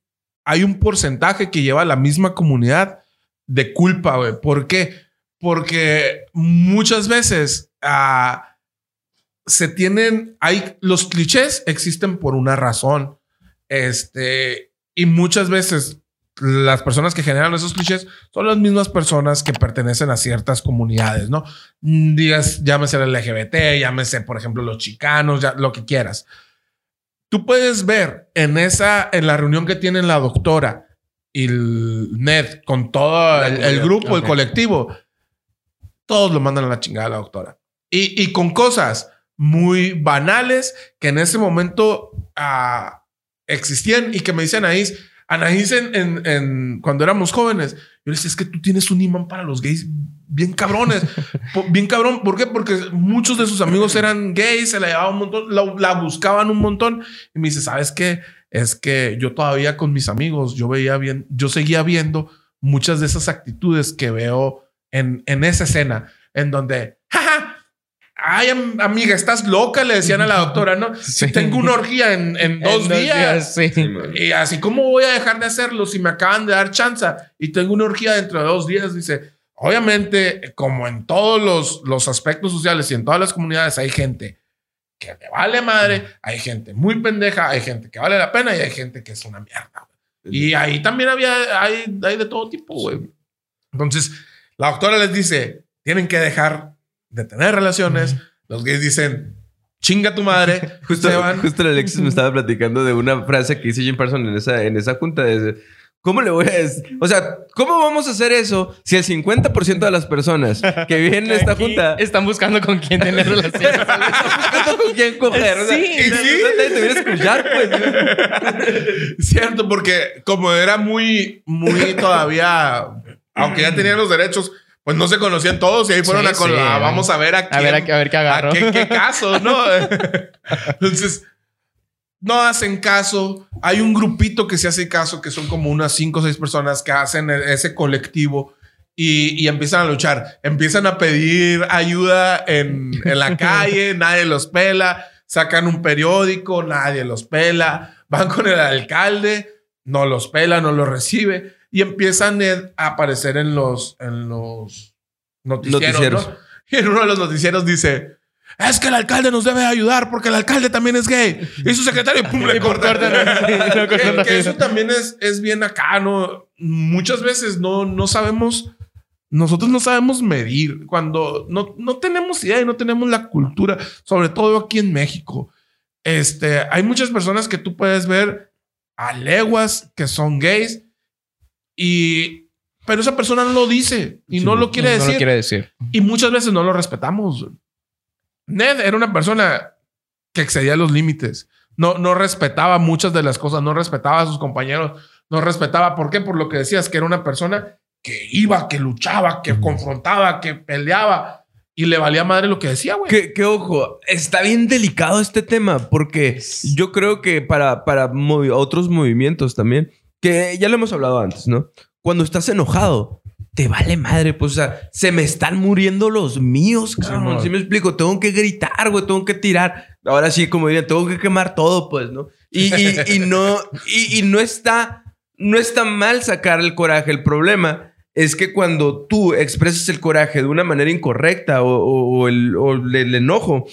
hay un porcentaje que lleva la misma comunidad de culpa, güey. ¿Por qué? Porque muchas veces ah, se tienen, hay los clichés existen por una razón. Este, y muchas veces las personas que generan esos clichés son las mismas personas que pertenecen a ciertas comunidades, ¿no? Digas, llámese el LGBT, llámese, por ejemplo, los chicanos, ya, lo que quieras. Tú puedes ver en esa, en la reunión que tienen la doctora y el Ned con todo el, el grupo, el colectivo, todos lo mandan a la chingada a la doctora. Y, y con cosas muy banales que en ese momento ah, existían y que me dicen Anaís, Anaís en, en- en- cuando éramos jóvenes, yo le decía, es que tú tienes un imán para los gays bien cabrones, bien cabrón. ¿Por qué? Porque muchos de sus amigos eran gays, se la llevaban un montón, la, la buscaban un montón. Y me dice, ¿sabes qué? Es que yo todavía con mis amigos, yo veía bien, yo seguía viendo muchas de esas actitudes que veo en, en esa escena, en donde, jaja, ay, am- amiga, estás loca, le decían a la doctora, ¿no? Si Sí. tengo una orgía en, en dos En días. sí. Y así, ¿cómo voy a dejar de hacerlo si me acaban de dar chance y tengo una orgía dentro de dos días? Dice, obviamente, como en todos los, los aspectos sociales y en todas las comunidades hay gente que le vale madre, hay gente muy pendeja, hay gente que vale la pena y hay gente que es una mierda. Y ahí también había, hay, hay de todo tipo, güey. Entonces, la doctora les dice, tienen que dejar de tener relaciones. Los gays dicen, chinga tu madre. Justo, justo el Alexis me estaba platicando de una frase que dice Jim Parsons en esa, en esa junta. de, ¿Cómo le voy a decir? O sea, ¿cómo vamos a hacer eso si el 50% de las personas que viven en esta junta están buscando con quién tener relaciones. buscando con quién coger? O sea, Sí, sí. nadie te viene a escuchar, pues. Cierto, porque como era muy, muy todavía, aunque ya tenían los derechos, pues no se conocían todos y ahí fueron Sí, a, con- sí. a- vamos a ver a A quién, ver, a, a ver qué a agarro. qué, qué casos, ¿no? Entonces, no hacen caso. Hay un grupito que se hace caso, que son como unas cinco o seis personas que hacen e- ese colectivo y, y empiezan a luchar. Empiezan a pedir ayuda en, en la calle, nadie los pela. Sacan un periódico, nadie los pela. Van con el alcalde, no los pela, no los recibe. Y empiezan eh, a aparecer en los, en los noticieros. Noticieros. ¿no? Y en uno de los noticieros dice, es que el alcalde nos debe ayudar porque el alcalde también es gay. Y su secretario, pum, le corta. que, que eso también es, es bien acá, ¿no? Muchas veces no, no sabemos, nosotros no sabemos medir, cuando no, no tenemos idea y no tenemos la cultura, sobre todo aquí en México. Este, hay muchas personas que tú puedes ver a leguas que son gays y pero esa persona no lo dice y no lo quiere no decir. lo quiere decir. Y muchas veces no lo respetamos. Ned era una persona que excedía los límites. No, no respetaba muchas de las cosas, no respetaba a sus compañeros, no respetaba. ¿Por qué? Por lo que decías, que era una persona que iba, que luchaba, que confrontaba, que peleaba y le valía madre lo que decía, güey. Que, que, ojo, está bien delicado este tema porque yo creo que para, para movi- otros movimientos también, que ya lo hemos hablado antes, ¿no? Cuando estás enojado, te vale madre, pues, o sea, se me están muriendo los míos, cabrón. Sí, ¿Sí me explico? Tengo que gritar, güey, tengo que tirar. Ahora sí, como dirían, tengo que quemar todo, pues, ¿no? Y, y- y no, y, y no está, no está mal sacar el coraje. El problema es que cuando tú expresas el coraje de una manera incorrecta o, o- o el, o el- el enojo,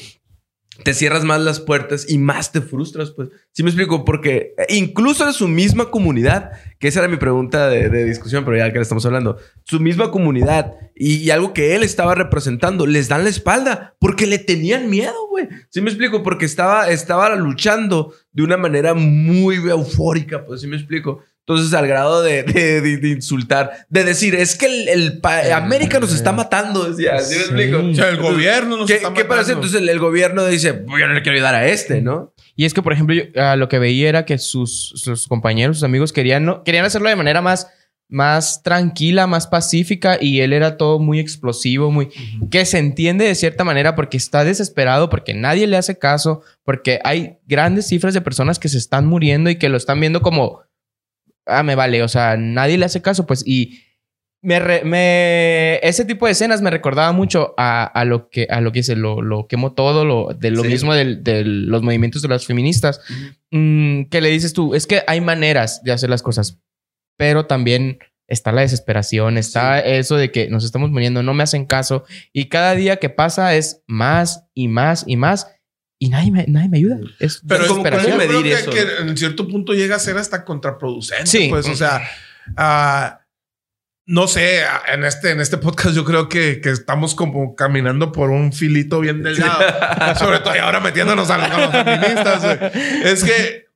te cierras más las puertas y más te frustras, pues. Sí me explico, porque incluso en su misma comunidad, que esa era mi pregunta de, discusión, pero ya que le estamos hablando, su misma comunidad y, y algo que él estaba representando, les dan la espalda porque le tenían miedo, güey. Sí me explico, porque estaba, estaba luchando de una manera muy eufórica, pues sí me explico. Entonces, al grado de, de- de- de insultar, de decir, es que el, el América nos está matando, decía. ¿Sí me Sí. explico? O sea, el gobierno nos ¿Qué, está ¿qué pasa? matando. Entonces el, el gobierno dice, "Pues yo no le quiero ayudar a este, ¿no? Y es que, por ejemplo, yo, ah, lo que veía era que sus, sus compañeros, sus amigos querían, no, querían hacerlo de manera más, más tranquila, más pacífica y él era todo muy explosivo, muy que se entiende de cierta manera porque está desesperado, porque nadie le hace caso, porque hay grandes cifras de personas que se están muriendo y que lo están viendo como, ah, me vale, o sea, nadie le hace caso, pues, y me, re- me- ese tipo de escenas me recordaba mucho a, a lo que a lo que dice lo, lo quemo todo lo de lo Sí. mismo del- de los movimientos de las feministas. Mm, que le dices tú es que hay maneras de hacer las cosas pero también está la desesperación está eso de que nos estamos muriendo no me hacen caso y cada día que pasa es más y más y más y nadie me, nadie me ayuda es Pero es como. ¿cómo yo creo que, eso? que en cierto punto llega a ser hasta contraproducente. Sí. Pues, o sea, ah, no sé, en este, en este podcast yo creo que, que estamos como caminando por un filito bien delgado. Sobre todo y ahora metiéndonos a, los- feministas. Es que,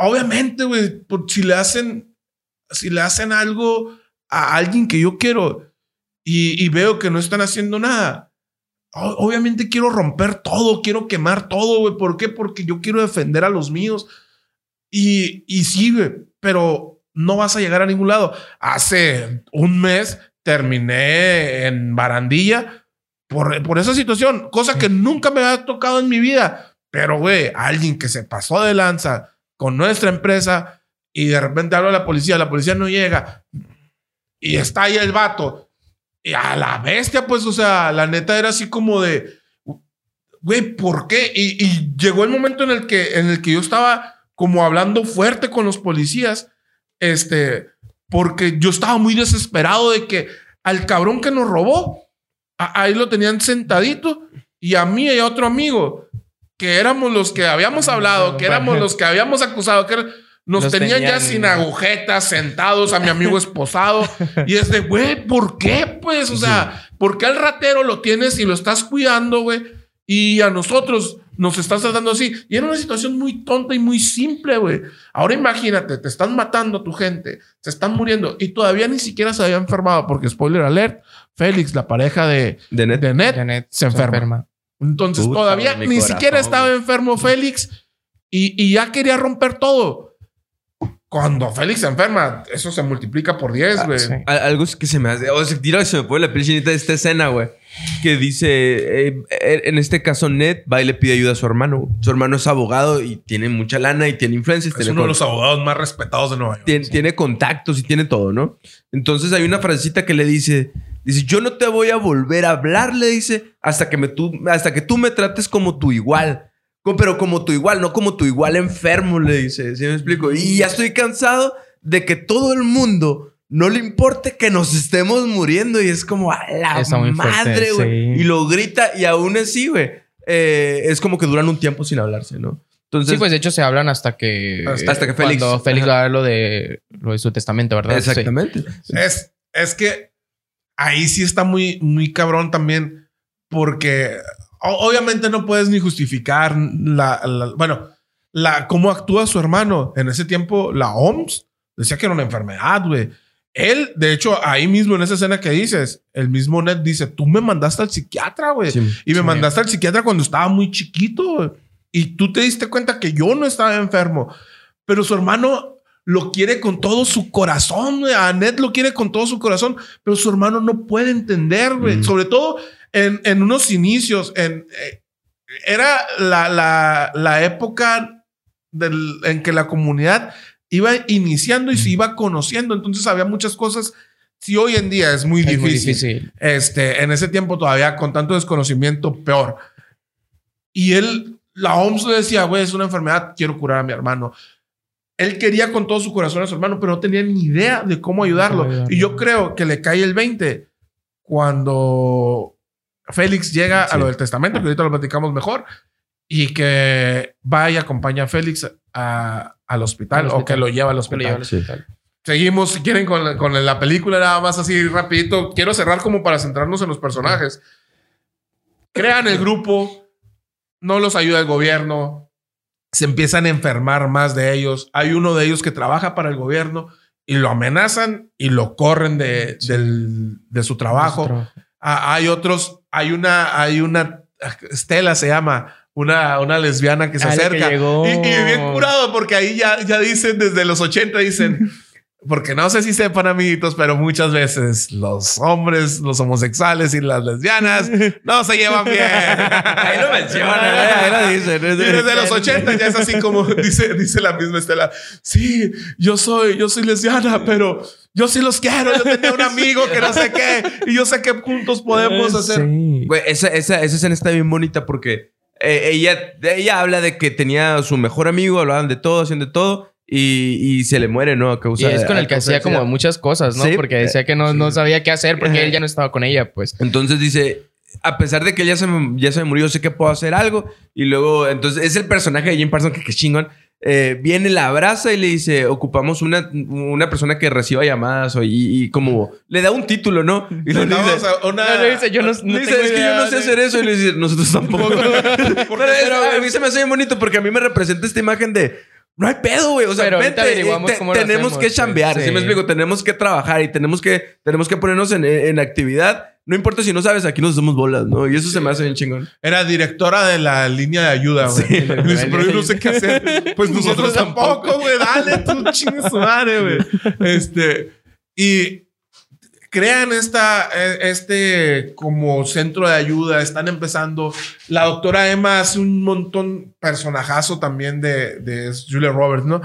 obviamente, güey, si le hacen, si le hacen algo a alguien que yo quiero y, y veo que no están haciendo nada, obviamente quiero romper todo, quiero quemar todo, güey. ¿Por qué? Porque yo quiero defender a los míos. Y, y sí, güey, pero no vas a llegar a ningún lado. Hace un mes terminé en barandilla por, por esa situación, cosa que nunca me ha tocado en mi vida. Pero, güey, alguien que se pasó de lanza con nuestra empresa y de repente habla a la policía, la policía no llega y está ahí el vato. Y a la bestia, pues, o sea, la neta era así como de, güey, ¿por qué? Y, llegó el momento en el que, en el que yo estaba como hablando fuerte con los policías, este, porque yo estaba muy desesperado de que al cabrón que nos robó, a- ahí lo tenían sentadito y a mí y a otro amigo, que éramos los que habíamos hablado, que éramos los que habíamos acusado, que era- nos tenían, ya sin agujetas, sentados, a mi amigo esposado. y es de, güey, ¿por qué? Pues, o sea, ¿por qué al ratero lo tienes y lo estás cuidando, güey? Y a nosotros nos estás tratando así. Y era una situación muy tonta y muy simple, güey. Ahora imagínate, te están matando a tu gente, se están muriendo y todavía ni siquiera se había enfermado, porque spoiler alert, Félix, la pareja de, De net. de Ned, Janet se enferma. Entonces Puta, todavía ni corazón, siquiera estaba enfermo Félix y, y ya quería romper todo. Cuando Félix se enferma, eso se multiplica por 10, güey. sí. Al- Algo que se me hace, o sea, tira, se me pone la piel chinita de esta escena, güey. Que dice, eh, en este caso, Ned va y le pide ayuda a su hermano. Su hermano es abogado y tiene mucha lana y tiene influencia. y Es tiene uno de los abogados más respetados de Nueva York. tiene, tiene contactos y tiene todo, ¿no? Entonces hay una frasecita que le dice, dice, yo no te voy a volver a hablar, le dice, hasta que, me tú, hasta que tú me trates como tu igual. Pero como tu igual, no como tu igual enfermo, le dice. ¿Sí me explico? Y ya estoy cansado de que todo el mundo no le importe que nos estemos muriendo. Y es como, a la madre, güey. sí. Y lo grita y aún así, güey. eh, es como que duran un tiempo sin hablarse, ¿no? Entonces, sí, pues de hecho se hablan hasta que... Hasta- hasta que Félix- Cuando Félix va a lo de, lo de su testamento, ¿verdad? Sí. exactamente. Es, es que ahí sí está muy, muy cabrón también, porque obviamente no puedes ni justificar la, la- bueno, la, cómo actúa su hermano. En ese tiempo, la OMS decía que era una enfermedad, güey. Él, de hecho, ahí mismo en esa escena que dices, el mismo Ned dice, tú me mandaste al psiquiatra, güey. Sí. Y me Sí. mandaste al psiquiatra cuando estaba muy chiquito. güey. Y tú te diste cuenta que yo no estaba enfermo. Pero su hermano lo quiere con todo su corazón. güey. A Ned lo quiere con todo su corazón. Pero su hermano no puede entender, güey. Mm. Sobre todo en, en unos inicios. En, eh, era la, la, la época del- en que la comunidad iba iniciando y se iba conociendo. Entonces había muchas cosas. Si hoy en día es muy Es difícil. muy difícil. Este, en ese tiempo todavía con tanto desconocimiento, peor. Y él, la OMS le decía, güey, es una enfermedad, quiero curar a mi hermano. Él quería con todo su corazón a su hermano, pero no tenía ni idea de cómo ayudarlo. ayudarlo. Y yo creo que le cae el 20 cuando Félix llega a lo del testamento, que ahorita lo platicamos mejor, y que va y acompaña a Félix a- al hospital, Al o que lo lleva al hospital. lleva al hospital. Seguimos, si quieren, con la, con la película nada más así rapidito. Quiero cerrar como para centrarnos en los personajes. Crean el grupo, no los ayuda el gobierno, se empiezan a enfermar más de ellos. Hay uno de ellos que trabaja para el gobierno y lo amenazan y lo corren de, del- de su trabajo. Ah, hay otros, hay una, hay una, Estela se llama, una, una lesbiana que se Ah, que acerca. Y, y bien curado, porque ahí ya, ya dicen desde los 80, dicen, porque no sé si sepan, amiguitos, pero muchas veces los hombres, los homosexuales y las lesbianas no se llevan bien. Ahí lo mencionan, ¿eh? ahí lo dicen. Y desde los 80 ya es así como dice, dice la misma Estela. Sí, yo soy, yo soy lesbiana, pero yo sí los quiero. Yo tenía un amigo que no sé qué, y yo sé que juntos podemos hacer. Sí. Güey, esa, esa, esa escena está bien bonita porque eh, ella, ella habla de que tenía su mejor amigo, hablaban de todo, hacían de todo y, y se le muere, ¿no? A Y causa es con el que hacía como muchas cosas, ¿no? Sí. Porque decía que no, no sabía qué hacer porque él ya no estaba con ella, pues. Entonces dice, a pesar de que ya se me, ya se me murió, sé que puedo hacer algo. Y luego, entonces es el personaje de Jim Parsons que, que chingón. Eh, viene, la abraza y le dice, ocupamos una, una persona que reciba llamadas o, y, y como le da un título, ¿no? Y le dice, a una- No, le dice, yo no, dice, es que yo no sé hacer eso. Y le dice, nosotros tampoco. pero es- a mí se me hace bien bonito porque a mí me representa esta imagen de no hay pedo, güey. O sea, Pero ahorita vente, averiguamos te- cómo lo tenemos hacemos, que pues, chambear. ¿sí sí. me explico? Tenemos que trabajar y tenemos que, tenemos que ponernos en, en actividad. No importa si no sabes, aquí nos hacemos bolas, ¿no? Y eso se me hace bien chingón. Era directora de la línea de ayuda, güey. Sí. Pero yo no sé qué hacer. Pues nosotros tampoco, güey. Dale, tú chingas su madre, güey. Este, y crean esta, eh, este como centro de ayuda, están empezando. La doctora Emma hace un montón, personajazo también de, de Julia Roberts, ¿no?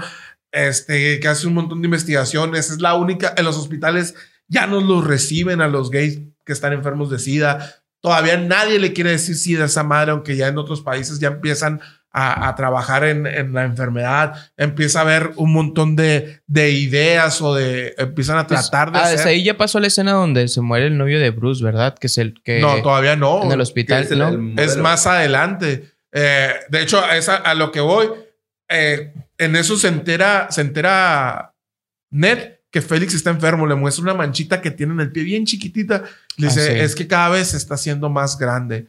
Este, que hace un montón de investigaciones. Es la única, en los hospitales ya no los reciben a los gays que están enfermos de SIDA. Todavía nadie le quiere decir SIDA a esa madre, aunque ya en otros países ya empiezan a, a trabajar en, en la enfermedad. Empieza a haber un montón de, de ideas o de... Empiezan a tratar de Ah, hacer... desde ahí ya pasó la escena donde se muere el novio de Bruce, ¿verdad? Que es el que... No, todavía no. En el hospital, es el- ¿no? el Es más adelante. Eh, de hecho, es a, a lo que voy. Eh, en eso se entera, se entera Ned que Félix está enfermo. Le muestra una manchita que tiene en el pie bien chiquitita. Le Ah, dice, sí. es que cada vez se está haciendo más grande.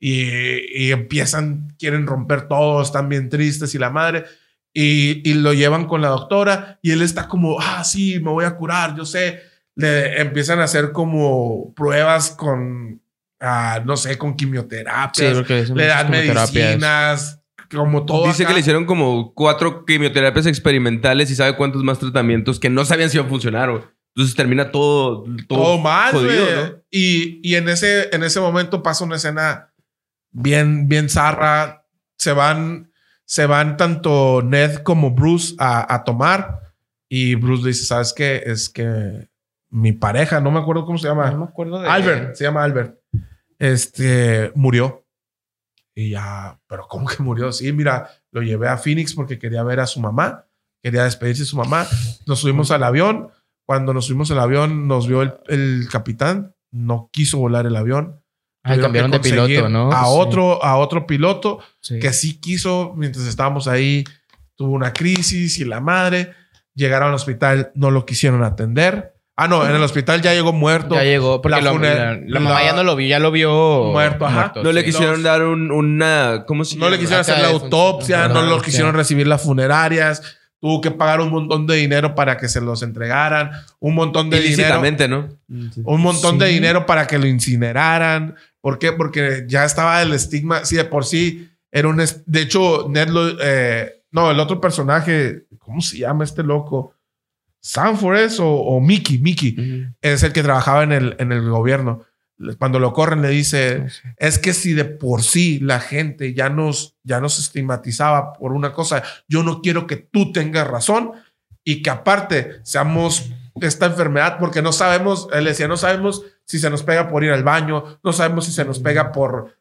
Y, y empiezan, quieren romper todo, están bien tristes y la madre. Y, y lo llevan con la doctora y él está como, ah, sí, me voy a curar, yo sé. Le empiezan a hacer como pruebas con, ah, no sé, con Sí, quimioterapias porque es le dan medicinas, como todo. Dice acá. que le hicieron como cuatro quimioterapias experimentales y sabe cuántos más tratamientos que no sabían si iban a funcionar. Entonces termina todo, todo, todo mal, jodido. ¿no? Y, y en, ese, en ese momento pasa una escena bien, bien zarra. Se van, se van tanto Ned como Bruce a, a tomar. Y Bruce le dice, ¿sabes qué? Es que mi pareja, no me acuerdo cómo se llama. No me acuerdo de... Albert, se llama Albert. Este murió. Y ya, pero ¿cómo que murió? Sí, mira, lo llevé a Phoenix porque quería ver a su mamá, quería despedirse de su mamá. Nos subimos al avión. Cuando nos subimos al avión, nos vio el, el capitán, no quiso volar el avión. Ah, cambiaron de piloto, ¿no? A Sí. otro, a otro piloto Sí. que sí quiso mientras estábamos ahí. Tuvo una crisis y la madre. Llegaron al hospital, no lo quisieron atender. Ah, no, en el hospital ya llegó muerto. Ya llegó, porque La lo- la, la mamá ya no lo vio, ya lo vio Muerto, ajá. No le quisieron Los- dar un- una. ¿Cómo se No le quisieron hacer la autopsia, no ok. quisieron recibir las funerarias. Tuvo que pagar un montón de dinero para que se los entregaran. Un montón de dinero. Ilícitamente, ¿no? Un montón de dinero para que lo incineraran. ¿Por qué? Porque ya estaba el estigma. Sí, de por sí era un. De hecho, Ned lo. eh, no, el otro personaje. ¿Cómo se llama este loco? Sanford es o, o Mickey. Mickey es el que trabajaba en el, en el gobierno. Cuando lo corren, le dice: Es que si de por sí la gente ya nos, ya nos estigmatizaba por una cosa, yo no quiero que tú tengas razón y que aparte seamos esta enfermedad porque no sabemos, él decía, no sabemos si se nos pega por ir al baño, no sabemos si se nos pega por,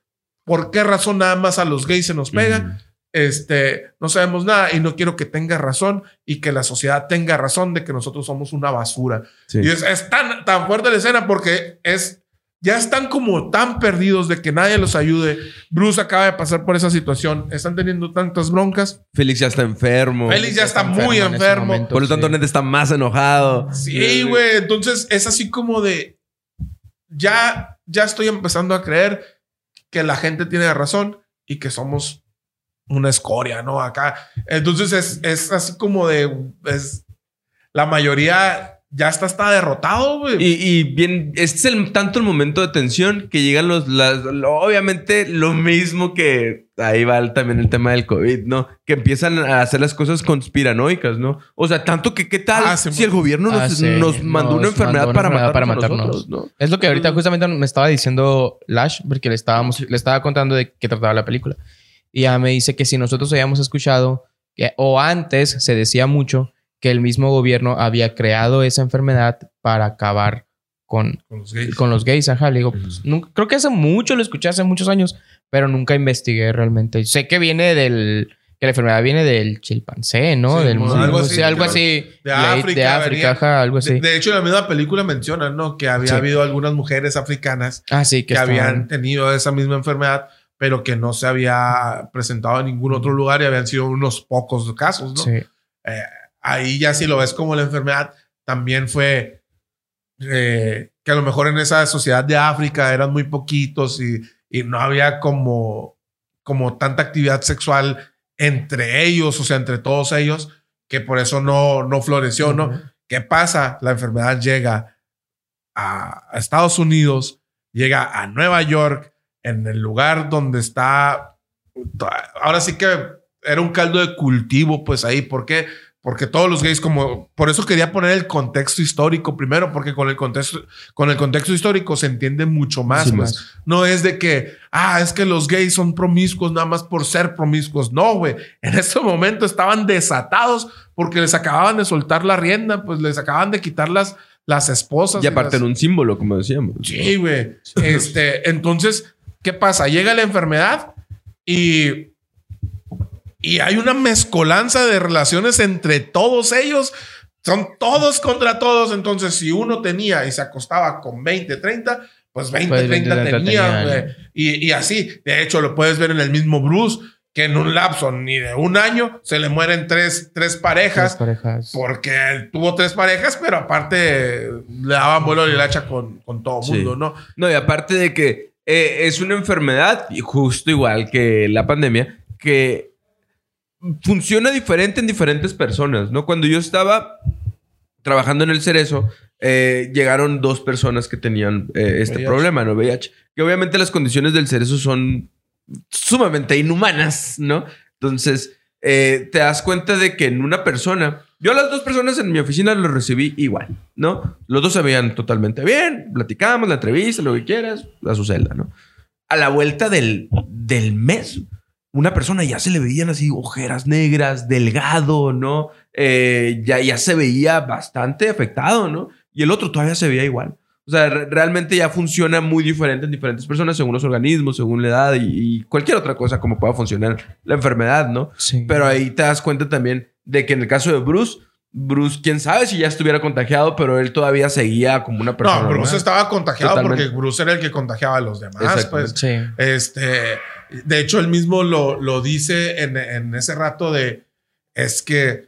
por qué razón nada más a los gays se nos pega. Este, no sabemos nada y no quiero que tenga razón y que la sociedad tenga razón de que nosotros somos una basura. Sí. Y es, es tan, tan fuerte la escena porque es, ya están como tan perdidos de que nadie los ayude. Bruce acaba de pasar por esa situación. Están teniendo tantas broncas. Félix ya está enfermo. Félix ya está muy en ese enfermo. momento, Por lo tanto, sí. Ned está más enojado. Sí, güey. Entonces es así como de, ya, ya estoy empezando a creer que la gente tiene razón y que somos una escoria, ¿no? Acá. Entonces es, es así como de, es, la mayoría ya está, está derrotado, güey. Y, bien, este es el, tanto el momento de tensión que llegan los, las, obviamente lo mismo que ahí va también el tema del COVID, ¿no? Que empiezan a hacer las cosas conspiranoicas, ¿no? O sea, tanto que qué tal Ah, sí, si el gobierno nos, Ah, sí. nos mandó una Nos enfermedad mandó una para, enfermedad matarnos para matarnos. nosotros, ¿no? Es lo que ahorita justamente me estaba diciendo Lash, porque le estábamos, le estaba contando de qué trataba la película. Y ya me dice que si nosotros habíamos escuchado, que, o antes se decía mucho, que el mismo gobierno había creado esa enfermedad para acabar con, Con los gays. con los gays. Ajá, le digo, pues, nunca- creo que hace mucho lo escuché, hace muchos años, pero nunca investigué realmente. Sé que viene del, que la enfermedad viene del chimpancé, ¿no? Sí, del mono, algo así, algo de- así. de África De África, ajá, algo así. De, de hecho, en la misma película mencionan, ¿no? Que había Sí. habido algunas mujeres africanas ah, sí, que, que, habían tenido esa misma enfermedad, pero que no se había presentado en ningún otro lugar y habían sido unos pocos casos, ¿no? Sí. Eh, ahí ya si lo ves como la enfermedad, también fue eh, que a lo mejor en esa sociedad de África eran muy poquitos y, y no había como, como tanta actividad sexual entre ellos, o sea, entre todos ellos, que por eso no, no floreció, ¿no? ¿Qué pasa? La enfermedad llega a, a Estados Unidos, llega a Nueva York, en el lugar donde está. Ahora sí que era un caldo de cultivo, pues ahí. ¿Por qué? Porque todos los gays, como. Por eso quería poner el contexto histórico primero, porque con el contexto, con el contexto histórico se entiende mucho más. Sí, pues. más. No es de que, ah, es que los gays son promiscuos nada más por ser promiscuos. No, güey. En ese momento estaban desatados porque les acababan de soltar la rienda, pues les acababan de quitar las, las esposas. Y aparte las- en un símbolo, como decíamos. Sí, güey. Este, entonces, ¿qué pasa? Llega la enfermedad y, y hay una mezcolanza de relaciones entre todos ellos. Son todos contra todos. Entonces, si uno tenía y se acostaba con 20, 30, pues 20, Pues 30, 20, 30 tenía. tenían. güey. Y, y así, de hecho, lo puedes ver en el mismo Bruce, que en un lapso ni de un año se le mueren tres, tres parejas. Tres parejas. Porque tuvo tres parejas, pero aparte le daban vuelo y el hacha con, con todo Sí. mundo, ¿no? No, y aparte de que eh, es una enfermedad, justo igual que la pandemia, que funciona diferente en diferentes personas, ¿no? Cuando yo estaba trabajando en el Cerezo, eh, llegaron dos personas que tenían eh, este VIH. problema, ¿no? VIH. Que obviamente las condiciones del Cerezo son sumamente inhumanas, ¿no? Entonces, eh, te das cuenta de que en una persona, yo a las dos personas en mi oficina los recibí igual, ¿no? Los dos se veían totalmente bien, platicamos, la entrevista, lo que quieras, a su celda, ¿no? A la vuelta del, del mes, una persona ya se le veían así ojeras negras, delgado, ¿no? Eh, ya, ya se veía bastante afectado, ¿no? Y el otro todavía se veía igual. O sea, re- realmente ya funciona muy diferente en diferentes personas, según los organismos, según la edad y, y cualquier otra cosa como pueda funcionar la enfermedad, ¿no? Sí. Pero ahí te das cuenta también de que en el caso de Bruce, Bruce, quién sabe si ya estuviera contagiado, pero él todavía seguía como una persona. No, Bruce normal. estaba contagiado Totalmente. porque Bruce era el que contagiaba a los demás. Pues, Sí. este, de hecho, él mismo lo, lo dice en, en ese rato de es que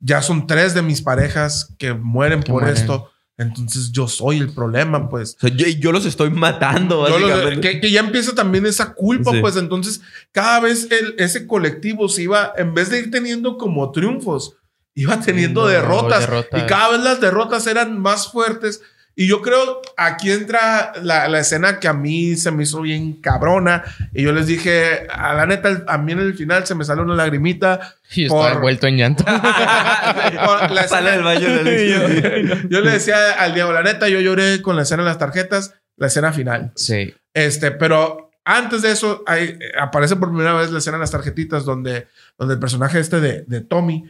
ya son tres de mis parejas que mueren Que por mueren. esto. Entonces yo soy el problema, pues. O sea, yo, yo los estoy matando, básicamente. que, que ya empieza también esa culpa, Sí. pues entonces cada vez el- ese colectivo se iba, en vez de ir teniendo como triunfos, iba teniendo No, derrotas, derrotas. Y cada vez las derrotas eran más fuertes. Y yo creo, aquí entra la, la escena que a mí se me hizo bien cabrona. Y yo les dije, a la neta, a mí en el final se me sale una lagrimita. Y estaba Por- envuelto en llanto. La Sale escena- del baño de Luis. yo le decía al Diego, la neta, yo lloré con la escena de las tarjetas, la escena final. sí. Este, pero antes de eso, hay, aparece por primera vez la escena de las tarjetitas donde, donde el personaje este de, de Tommy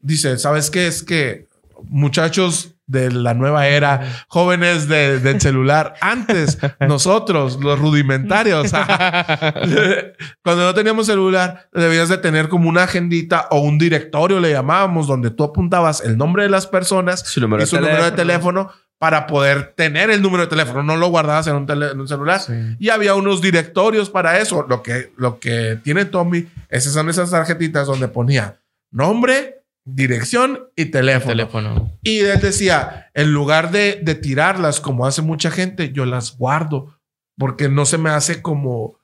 dice, ¿sabes qué? Es que muchachos de la nueva era, jóvenes de- del celular, antes nosotros, los rudimentarios, cuando no teníamos celular, debías de tener como una agendita o un directorio, le llamábamos, donde tú apuntabas el nombre de las personas Su número y de su número de teléfono para poder tener el número de teléfono. No lo guardabas en un, tele- en un celular. Sí. Y había unos directorios para eso. Lo que, lo que tiene Tommy, esas son esas tarjetitas donde ponía nombre, dirección y teléfono. Teléfono. Y él decía, en lugar de, de tirarlas como hace mucha gente, yo las guardo porque no se me hace como,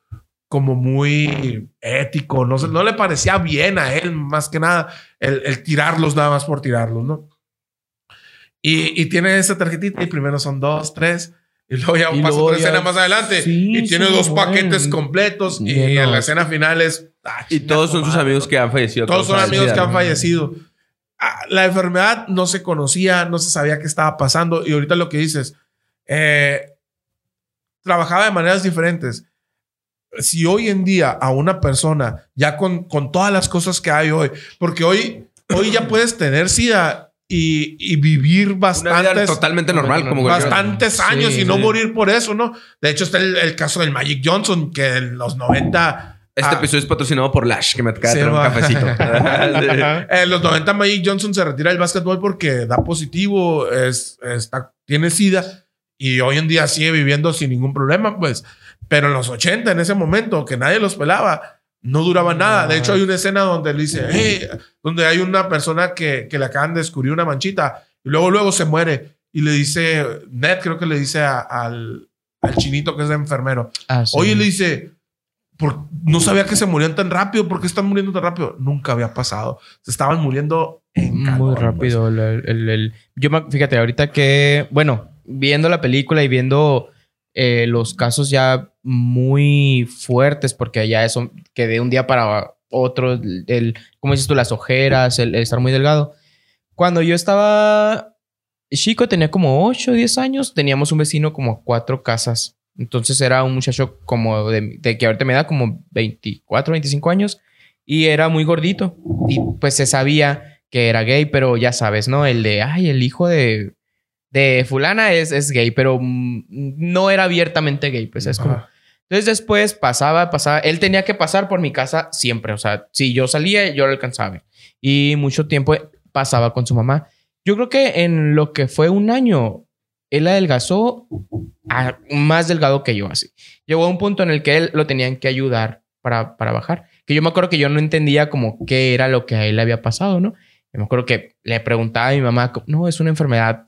como muy ético. No, se- no le parecía bien a él, más que nada, el, el tirarlos nada más por tirarlos, ¿no? Y, y tiene esa tarjetita y primero son dos, tres. Y luego ya Y pasa luego otra ya- escena más adelante. Sí, y tiene sí, dos bueno. paquetes completos. Y Llenos. en la escena final es... ah, Y todos son sus amigos que han fallecido. Todos son amigos que han fallecido. La enfermedad no se conocía, no se sabía qué estaba pasando. Y ahorita lo que dices, eh, trabajaba de maneras diferentes. Si hoy en día a una persona, ya con, con todas las cosas que hay hoy, porque hoy, hoy ya puedes tener SIDA y, y vivir bastantes, totalmente normal, como bastantes Sí, años y no sí. morir por eso, ¿no? De hecho, está el, el caso del Magic Johnson, que en los 90 Este Ah. episodio es patrocinado por Lash, que me acaba de traer un cafecito. En los 90 Magic Johnson se retira del básquetbol porque da positivo, es, está, tiene SIDA y hoy en día sigue viviendo sin ningún problema, pues. Pero en los 80, en ese momento, que nadie los pelaba, no duraba nada. De hecho, hay una escena donde le dice, hey, donde hay una persona que, que le acaban de descubrir una manchita y luego, luego se muere. Y le dice, Ned creo que le dice a- al, al chinito que es de enfermero, Ah, sí. Oye, le dice, por, no sabía que se morían tan rápido. ¿Por qué están muriendo tan rápido? Nunca había pasado. Se estaban muriendo en Muy calor, pues. rápido. el- el- el- Yo me- fíjate, ahorita que, bueno, viendo la película y viendo eh, los casos ya muy fuertes, porque ya eso, que de un día para otro, el, ¿cómo dices tú? Las ojeras, el, el estar muy delgado. Cuando yo estaba chico, tenía como 8 o 10 años, teníamos un vecino como cuatro casas. Entonces era un muchacho como de, de que ahorita me da como 24, 25 años y era muy gordito. Y pues se sabía que era gay, pero ya sabes, ¿no? El de, ay, el hijo de, de fulana es, es gay, pero mm, no era abiertamente gay, pues es como... Ajá. Entonces después pasaba, pasaba, él tenía que pasar por mi casa siempre, o sea, si yo salía, yo lo alcanzaba. Y mucho tiempo pasaba con su mamá. Yo creo que en lo que fue un año, él adelgazó más delgado que yo, así. Llegó a un punto en el que él lo tenían que ayudar para, para bajar. Que yo me acuerdo que yo no entendía como qué era lo que a él le había pasado, ¿no? Me acuerdo que le preguntaba a mi mamá, no, es una enfermedad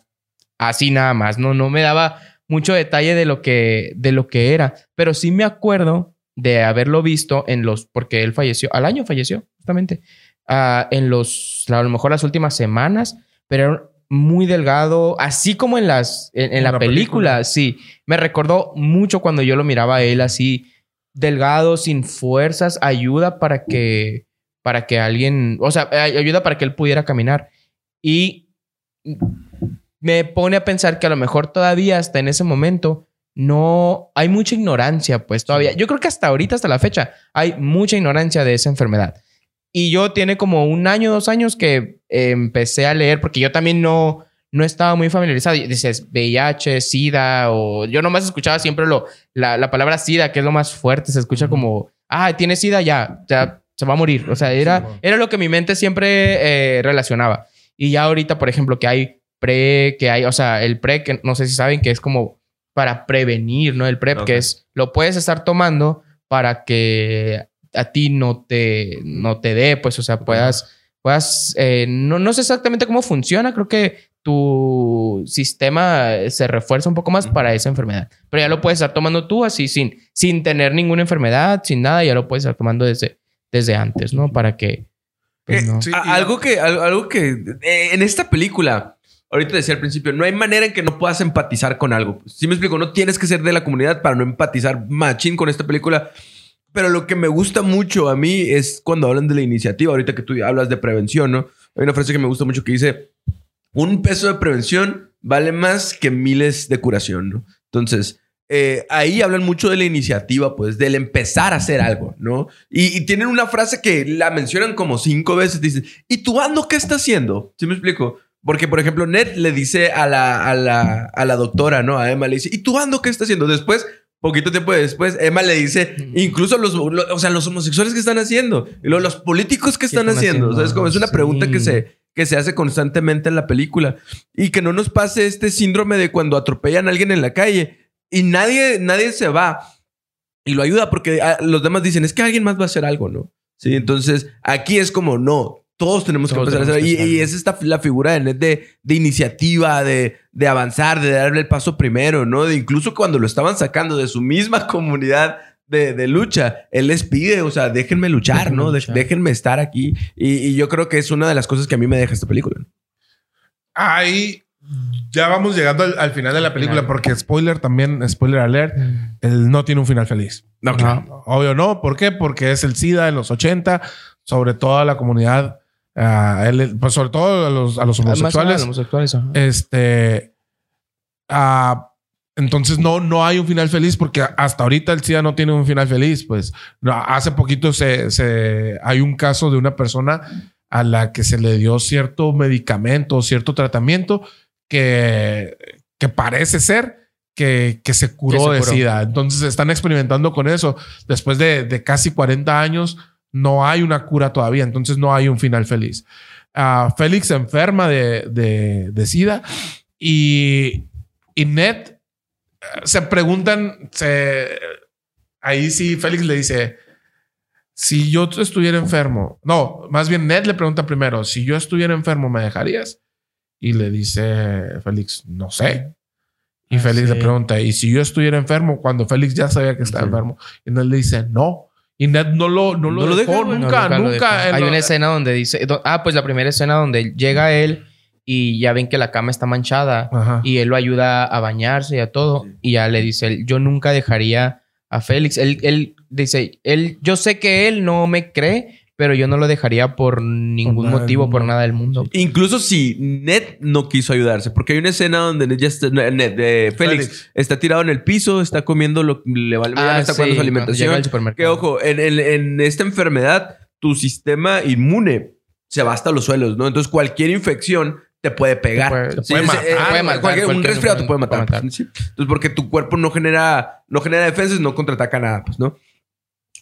así nada más, no, no me daba mucho detalle de lo que, de lo que era, pero sí me acuerdo de haberlo visto en los, porque él falleció, al año falleció, justamente, ah, en los, a lo mejor las últimas semanas, pero muy delgado, así como en las, en, en la, la película, película. sí, me recordó mucho cuando yo lo miraba a él así, delgado, sin fuerzas, ayuda para que, para que alguien, o sea, ay- ayuda para que él pudiera caminar. Y me pone a pensar que a lo mejor todavía hasta en ese momento no hay mucha ignorancia, pues todavía. Yo creo que hasta ahorita, hasta la fecha, hay mucha ignorancia de esa enfermedad. Y yo tiene como un año, dos años que eh, empecé a leer, porque yo también no, no estaba muy familiarizado. Dices VIH, SIDA, o yo nomás escuchaba siempre lo, la, la palabra SIDA, que es lo más fuerte. Se escucha como, ah, tiene SIDA, ya, ya se va a morir. O sea, era, bueno. era lo que mi mente siempre eh, relacionaba. Y ya ahorita, por ejemplo, que hay pre, que hay, o sea, el pre, que no sé si saben que es como para prevenir, ¿no? El PrEP, Ok. que es, lo puedes estar tomando para que a ti no te, no te dé, pues, o sea, puedas, puedas, eh, no, no sé exactamente cómo funciona, creo que tu sistema se refuerza un poco más para esa enfermedad. Pero ya lo puedes estar tomando tú así, sin, sin tener ninguna enfermedad, sin nada, ya lo puedes estar tomando desde, desde antes, ¿no? Para que... pues, Eh, no. Sí, algo que, algo, algo que eh, en esta película, ahorita decía al principio, no hay manera en que no puedas empatizar con algo. Si me explico, no tienes que ser de la comunidad para no empatizar machín con esta película. Pero lo que me gusta mucho a mí es cuando hablan de la iniciativa, ahorita que tú hablas de prevención, ¿no? Hay una frase que me gusta mucho que dice, un peso de prevención vale más que miles de curación, ¿no? Entonces, eh, ahí hablan mucho de la iniciativa, pues, del empezar a hacer algo, ¿no? Y, y tienen una frase que la mencionan como cinco veces, dicen, ¿y tú ando qué está haciendo? ¿Sí me explico? Porque, por ejemplo, Ned le dice a la, a la, a la doctora, ¿no? A Emma le dice, ¿y tú ando qué está haciendo? Después, poquito tiempo después, Emma le dice, incluso los, lo- o sea, los homosexuales que están haciendo, y los políticos que ¿Qué están, están haciendo. haciendo? O sea, es como, es una Sí. pregunta que se, que se hace constantemente en la película. Y que no nos pase este síndrome de cuando atropellan a alguien en la calle y nadie, nadie se va y lo ayuda porque ah, los demás dicen, es que alguien más va a hacer algo, ¿no? Sí, entonces aquí es como, no, todos tenemos Todos que empezar a hacer. Y, y es esta la figura de Ned de, de iniciativa, de, de avanzar, de darle el paso primero, ¿no? De incluso cuando lo estaban sacando de su misma comunidad de, de lucha, él les pide, o sea, déjenme luchar, Déjenme ¿no? Luchar. déjenme estar aquí. Y, y yo creo que es una de las cosas que a mí me deja esta película. Ahí ya vamos llegando al, al final de la película porque spoiler también, spoiler alert, él no tiene un final feliz. No, claro. Obvio no, ¿por qué? Porque es el SIDA en los 80, sobre toda la comunidad, él- pues sobre todo a los, a los homosexuales. los homosexuales. Este. entonces no, no hay un final feliz porque hasta ahorita el SIDA no tiene un final feliz. Pues hace poquito se, se- hay un caso de una persona a la que se le dio cierto medicamento, cierto tratamiento que, que parece ser que, que se curó Que se de curó. SIDA. Entonces están experimentando con eso. Después de, de casi 40 años, no hay una cura todavía. Entonces no hay un final feliz. Ah, Félix se enferma de, de, de SIDA y, y Ned eh, se preguntan, se, ahí sí Félix le dice, si yo estuviera enfermo, no, más bien Ned le pregunta primero, si yo estuviera enfermo, ¿me dejarías? Y le dice Félix, no sé. Y Ah, Félix sí. le pregunta, ¿y si yo estuviera enfermo? Cuando Félix ya sabía que estaba Sí. enfermo. Y Ned le dice, no. Y Ned no lo, no lo No lo dejó, deja, güey. No, nunca, lo nunca. dejó. Hay una escena donde dice... Ah, pues la primera escena donde llega él y ya ven que la cama está manchada Ajá. y él lo ayuda a bañarse y a todo. Y ya le dice, él, yo nunca dejaría a Félix. Él, él dice, él, yo sé que él no me cree, pero yo no lo dejaría por ningún motivo, por nada del mundo. Incluso si Ned no quiso ayudarse, porque hay una escena donde Ned ya está, Ned, eh, Félix, Félix. está tirado en el piso, está comiendo lo le vale Ah, está sí, cuando su alimentación. llega al Que ojo, en, en- en esta enfermedad, tu sistema inmune se va hasta los suelos, ¿no? Entonces cualquier infección te puede pegar. Te puede- te puede matar. eh, Te puede matar, cualquier- un resfriado te puede matar. puede matar. pues, sí. Entonces, porque tu cuerpo no genera, no genera defensas, no contraataca nada, pues, ¿no?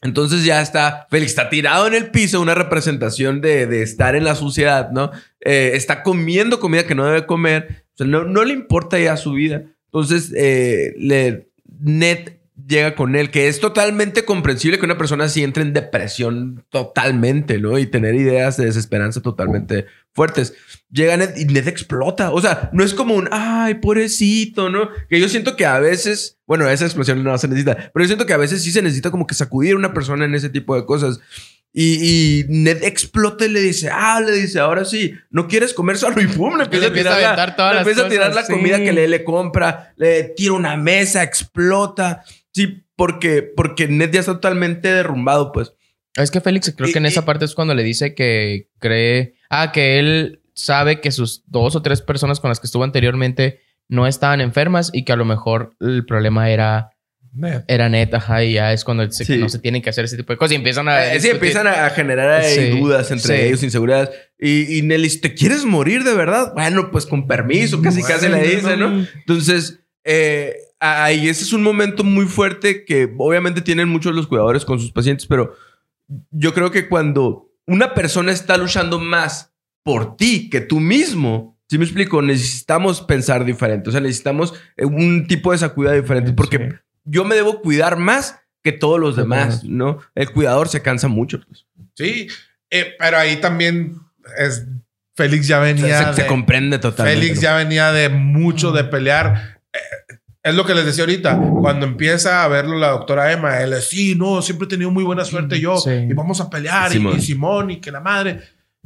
Entonces ya está, Félix está tirado en el piso, una representación de, de estar en la suciedad, ¿no? Eh, está comiendo comida que no debe comer, no le importa ya su vida. Entonces, eh, le, Ned llega con él, que es totalmente comprensible que una persona así entre en depresión totalmente, ¿no? Y tener ideas de desesperanza totalmente fuertes. Llega Ned y Ned explota. O sea, no es como un, ay, pobrecito, ¿no? Que yo siento que a veces, bueno, esa explosión no se necesita, pero yo siento que a veces sí se necesita como que sacudir a una persona en ese tipo de cosas. Y, y Ned explota y le dice, ah, le dice, ahora sí, no quieres comer solo y pum, le empieza, Le empieza a a tirar, aventar la, todas le empieza a tirar cosas, la comida sí. que le, le compra, le tira una mesa, explota. Sí, porque, porque Ned ya está totalmente derrumbado, pues. Es que Félix, creo Y- que en y- esa parte es cuando le dice que cree. Ah, que él sabe que sus dos o tres personas con las que estuvo anteriormente no estaban enfermas y que a lo mejor el problema era, Ned. era neta, ajá, y ya es cuando se- Sí. no se tienen que hacer ese tipo de cosas y empiezan a. Eh, sí, empiezan a, generar Sí, dudas entre sí. ellos, inseguridades. Y, y dice, ¿te quieres morir de verdad? Bueno, pues con permiso, casi casi le dice, ¿no? Entonces, eh, ahí ese es un momento muy fuerte que obviamente tienen muchos los cuidadores con sus pacientes, pero yo creo que cuando una persona está luchando más por ti que tú mismo, si me explico, necesitamos pensar diferente, o sea, necesitamos eh, un tipo de esa cuidado diferente, porque Sí. yo me debo cuidar más que todos los demás. ¿no? El cuidador se cansa mucho. Pues. Sí, eh, pero ahí también es Félix ya venía. se, se de- comprende totalmente. Félix ya venía de mucho de pelear. Eh, Es lo que les decía ahorita. Cuando empieza a verlo la doctora Emma, él es, sí, no, siempre he tenido muy buena suerte yo. Sí. Y vamos a pelear. y- Simón. Y, Simón y que la madre.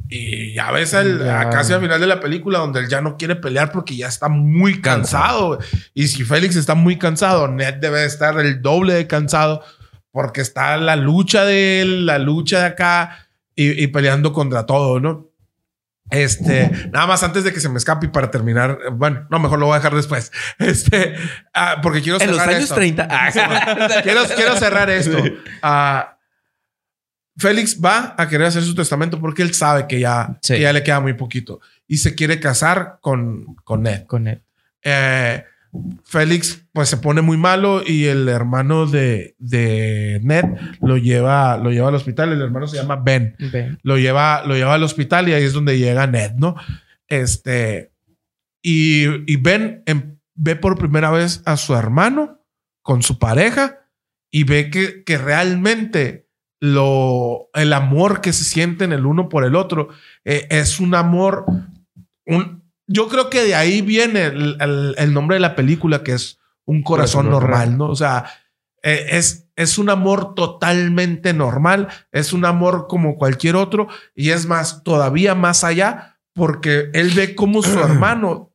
Y ya ves el, Ya. a casi al final de la película donde él ya no quiere pelear porque ya está muy cansado. Y si Félix está muy cansado, Ned debe estar el doble de cansado porque está la lucha de él, la lucha de acá y, y peleando contra todo, ¿no? Este, nada más antes de que se me escape y para terminar, bueno, no, mejor lo voy a dejar después. Este, ah, porque quiero En cerrar los años esto. 30. Ah, Quiero, quiero cerrar esto. Ah, Félix va a querer hacer su testamento porque él sabe que ya, Sí. que ya le queda muy poquito y se quiere casar con, con Ned. Con él. Eh, Félix pues se pone muy malo y el hermano de, de Ned lo lleva, lo lleva al hospital. El hermano se llama Ben lo lleva, lo lleva al hospital y ahí es donde llega Ned, ¿no? Este, y, y Ben em- ve por primera vez a su hermano con su pareja y ve que, que realmente lo, el amor que se sienten el uno por el otro eh, es un amor, un, yo creo que de ahí viene el, el- el nombre de la película que es un corazón normal, ¿no? O sea, eh, es, es un amor totalmente normal, es un amor como cualquier otro y es más, todavía más allá, porque él ve cómo su hermano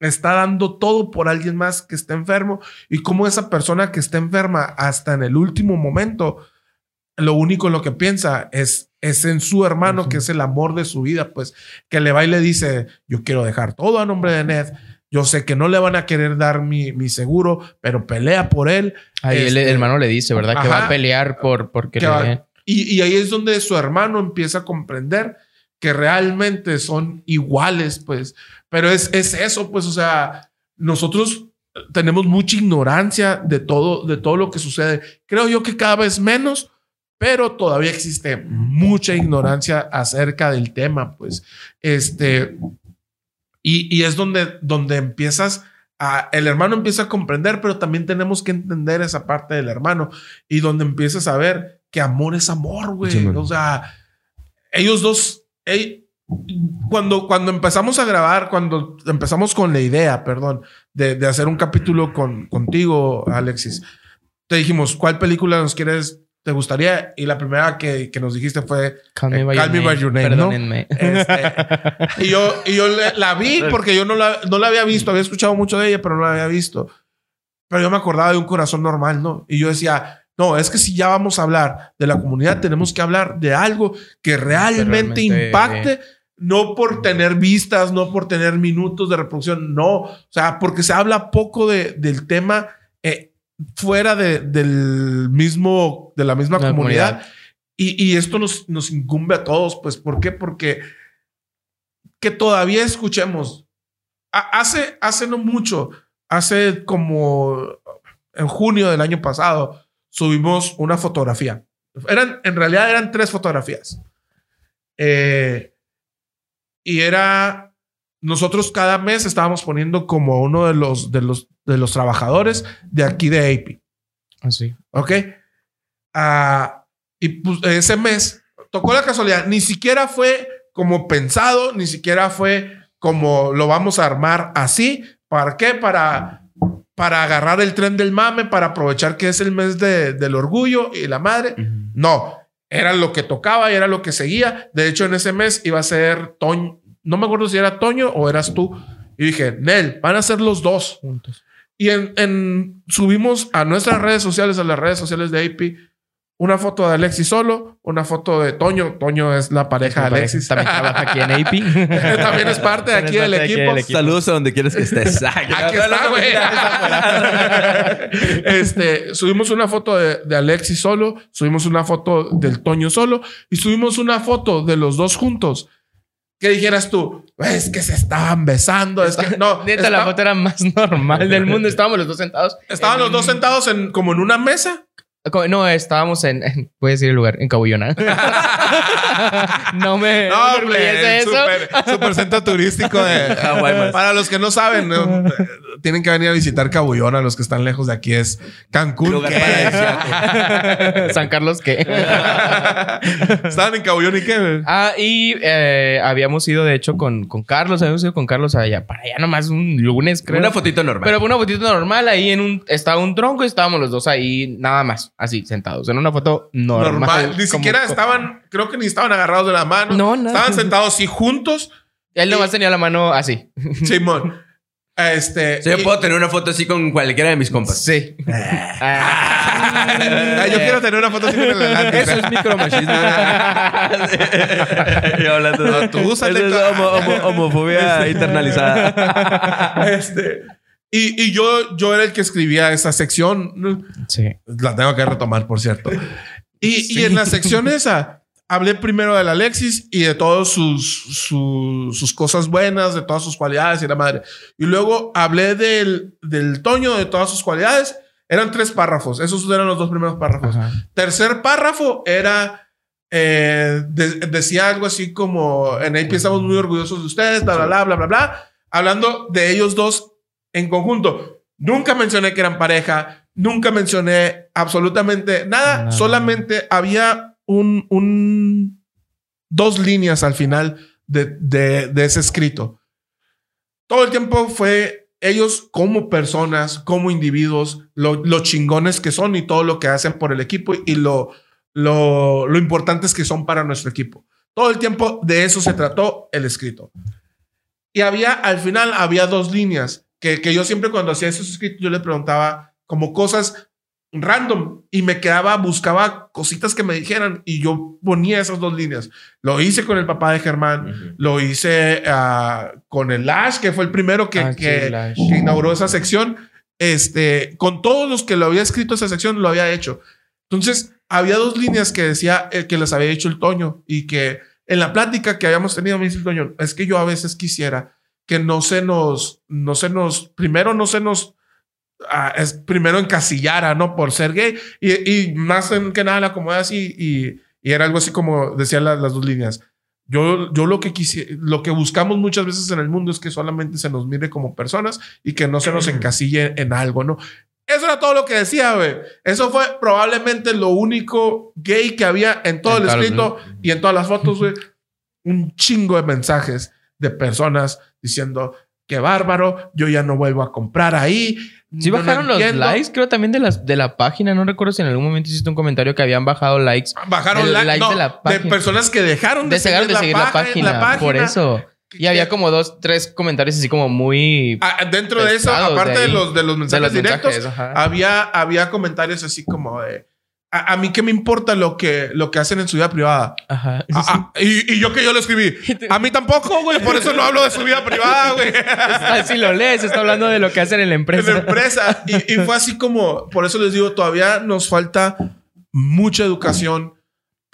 está dando todo por alguien más que está enfermo y cómo esa persona que está enferma hasta en el último momento, lo único en lo que piensa es, es en su hermano, que es el amor de su vida, pues que le va y le dice, yo quiero dejar todo a nombre de Ned. Yo sé que no le van a querer dar mi, mi seguro, pero pelea por él. Ahí el Este, hermano le dice, ¿verdad? Que va a pelear por porque Que le va-. Y, y ahí es donde su hermano empieza a comprender que realmente son iguales, pues. Pero es, es eso, pues, o sea, nosotros tenemos mucha ignorancia de todo, de todo lo que sucede. Creo yo que cada vez menos, pero todavía existe mucha ignorancia acerca del tema, pues. Este, y, y es donde, donde empiezas a, el hermano empieza a comprender, pero también tenemos que entender esa parte del hermano y donde empiezas a ver que amor es amor, güey. Sí, o sea, ellos dos, ey- cuando, cuando empezamos a grabar, cuando empezamos con la idea, perdón, de, de hacer un capítulo con, contigo, Alexis, te dijimos, ¿cuál película nos quieres, te gustaría? Y la primera que, que nos dijiste fue Call me Eh, by, Call your, me by name. your name, ¿no? Perdónenme. este, y yo, y yo le- la vi porque yo no la, no la había visto. Había escuchado mucho de ella, pero no la había visto. Pero yo me acordaba de un corazón normal, ¿no? Y yo decía, no, es que si ya vamos a hablar de la comunidad, tenemos que hablar de algo que realmente, realmente- impacte, no por tener vistas, no por tener minutos de reproducción, no. O sea, porque se habla poco de, del tema eh, fuera de, del mismo, de la misma La comunidad. comunidad. Y, y esto nos, nos incumbe a todos, pues, ¿por qué? Porque que todavía escuchemos. Hace, hace no mucho, hace como en junio del año pasado, subimos una fotografía. Eran, en realidad eran tres fotografías. Eh, y era, nosotros cada mes estábamos poniendo como uno de los, de los, de los trabajadores de aquí de AP. Así. ¿Ok? Ah, y pues ese mes tocó la casualidad. Ni siquiera fue como pensado, ni siquiera fue como lo vamos a armar así. ¿Para qué? Para, para agarrar el tren del mame, para aprovechar que es el mes de- del orgullo y la madre. No, era lo que tocaba y era lo que seguía. De hecho, en ese mes iba a ser Toño. No me acuerdo si era Toño o eras tú. Y dije, Nel, van a ser los dos. Juntos. Y en, en- subimos a nuestras redes sociales, a las redes sociales de AP, una foto de Alexis solo, una foto de Toño. Toño es la pareja de Alexis. También trabaja aquí en AP. También es parte de aquí del equipo. aquí Saludos a donde quieres que estés. Aquí está, güey. este, subimos una foto de, de Alexis solo, subimos una foto del Toño solo y subimos una foto de los dos juntos. ¿Qué dijeras tú? Es que se estaban besando. Es que no. Neta, la foto era más normal del mundo. Estábamos los dos sentados. Estaban en los dos sentados en, como en una mesa. No, estábamos en, en- Puedes decir el lugar, en Cabullona. no me. No, hombre, super centro turístico de más. Para los que no saben, ¿no? tienen que venir a visitar Cabullón a los que están lejos de aquí. Es Cancún. ¿qué? San Carlos, ¿qué? Estaban en Cabullón y qué, ah, y eh, habíamos ido, de hecho, con, con Carlos. Habíamos ido con Carlos allá, para allá nomás un lunes, creo. Una fotito normal. Pero fue una fotito normal. Ahí en un... Estaba un tronco y estábamos los dos ahí, nada más. Así, sentados. En una foto normal. Normal. Ni como- siquiera estaban, creo que ni estaban agarrados de la mano. No, nada. Estaban sentados así juntos. Él nomás tenía la mano así. Simón. Este. O sea, yo y- puedo tener una foto así con cualquiera de mis compas. Sí. Ah, yo quiero tener una foto así con el Atlantis. Eso es micromachismo. Yo hablando de- No, tú Eso es homo- homo- homofobia internalizada. Este. Y, y yo, yo era el que escribía esa sección. Sí. La tengo que retomar, por cierto. Y, y en la sección esa, hablé primero del Alexis y de todas sus, sus, sus cosas buenas, de todas sus cualidades y la madre. Y luego hablé del, del Toño, de todas sus cualidades. Eran tres párrafos. Esos eran los dos primeros párrafos. Ajá. Tercer párrafo era. eh, de- decía algo así como: En AP estamos muy orgullosos de ustedes, bla, bla, bla, bla, bla, bla. Hablando de ellos dos en conjunto. Nunca mencioné que eran pareja. Nunca mencioné absolutamente nada. Solamente había un, un. Dos líneas al final de, de, de ese escrito. Todo el tiempo fue ellos como personas, como individuos, lo, lo chingones que son y todo lo que hacen por el equipo y lo, lo, lo importantes que son para nuestro equipo. Todo el tiempo de eso se trató el escrito. Y había, al final, había dos líneas que, que yo siempre cuando hacía esos escritos, yo le preguntaba como cosas random y me quedaba, buscaba cositas que me dijeran y yo ponía esas dos líneas. Lo hice con el papá de Germán, lo hice ah, con el Lash, que fue el primero que, Ah, sí, que, Lash. que inauguró esa sección. Este, con todos los que lo había escrito esa sección, lo había hecho. Entonces, había dos líneas que decía eh, que les había hecho el Toño y que en la plática que habíamos tenido me dice el Toño, es que yo a veces quisiera que no se nos, no se nos, primero no se nos, ah, es primero encasillara, ¿no? Por ser gay y, y más en que nada la acomodé así y, y era algo así como decían las, las dos líneas. Yo, yo lo que quisi- lo que buscamos muchas veces en el mundo es que solamente se nos mire como personas y que no se nos encasille en algo, ¿no? Eso era todo lo que decía, güey. Eso fue probablemente lo único gay que había en todo En el escrito y en todas las fotos, güey. Un chingo de mensajes de personas diciendo que bárbaro, yo ya no vuelvo a comprar ahí. Sí no bajaron los entiendo". likes, creo también de, las, de la página. No recuerdo si en algún momento hiciste un comentario que habían bajado likes. Bajaron El like, like no, de de, la página. personas que dejaron de, de seguir la paja- página, Por eso. Y había como dos, tres comentarios así como muy... Ah, dentro de eso, aparte de de, los, de los mensajes los directos, mensajes, había, había comentarios así como de, a, a mí qué me importa lo que, lo que hacen en su vida privada. Ajá. Ah, ah, y, y yo que yo lo escribí. A mí tampoco, güey. Por eso no hablo de su vida privada, güey. Ah, si lo lees, está hablando de lo que hacen en la en empresa. la empresa. Y, y fue así como, por eso les digo, todavía nos falta mucha educación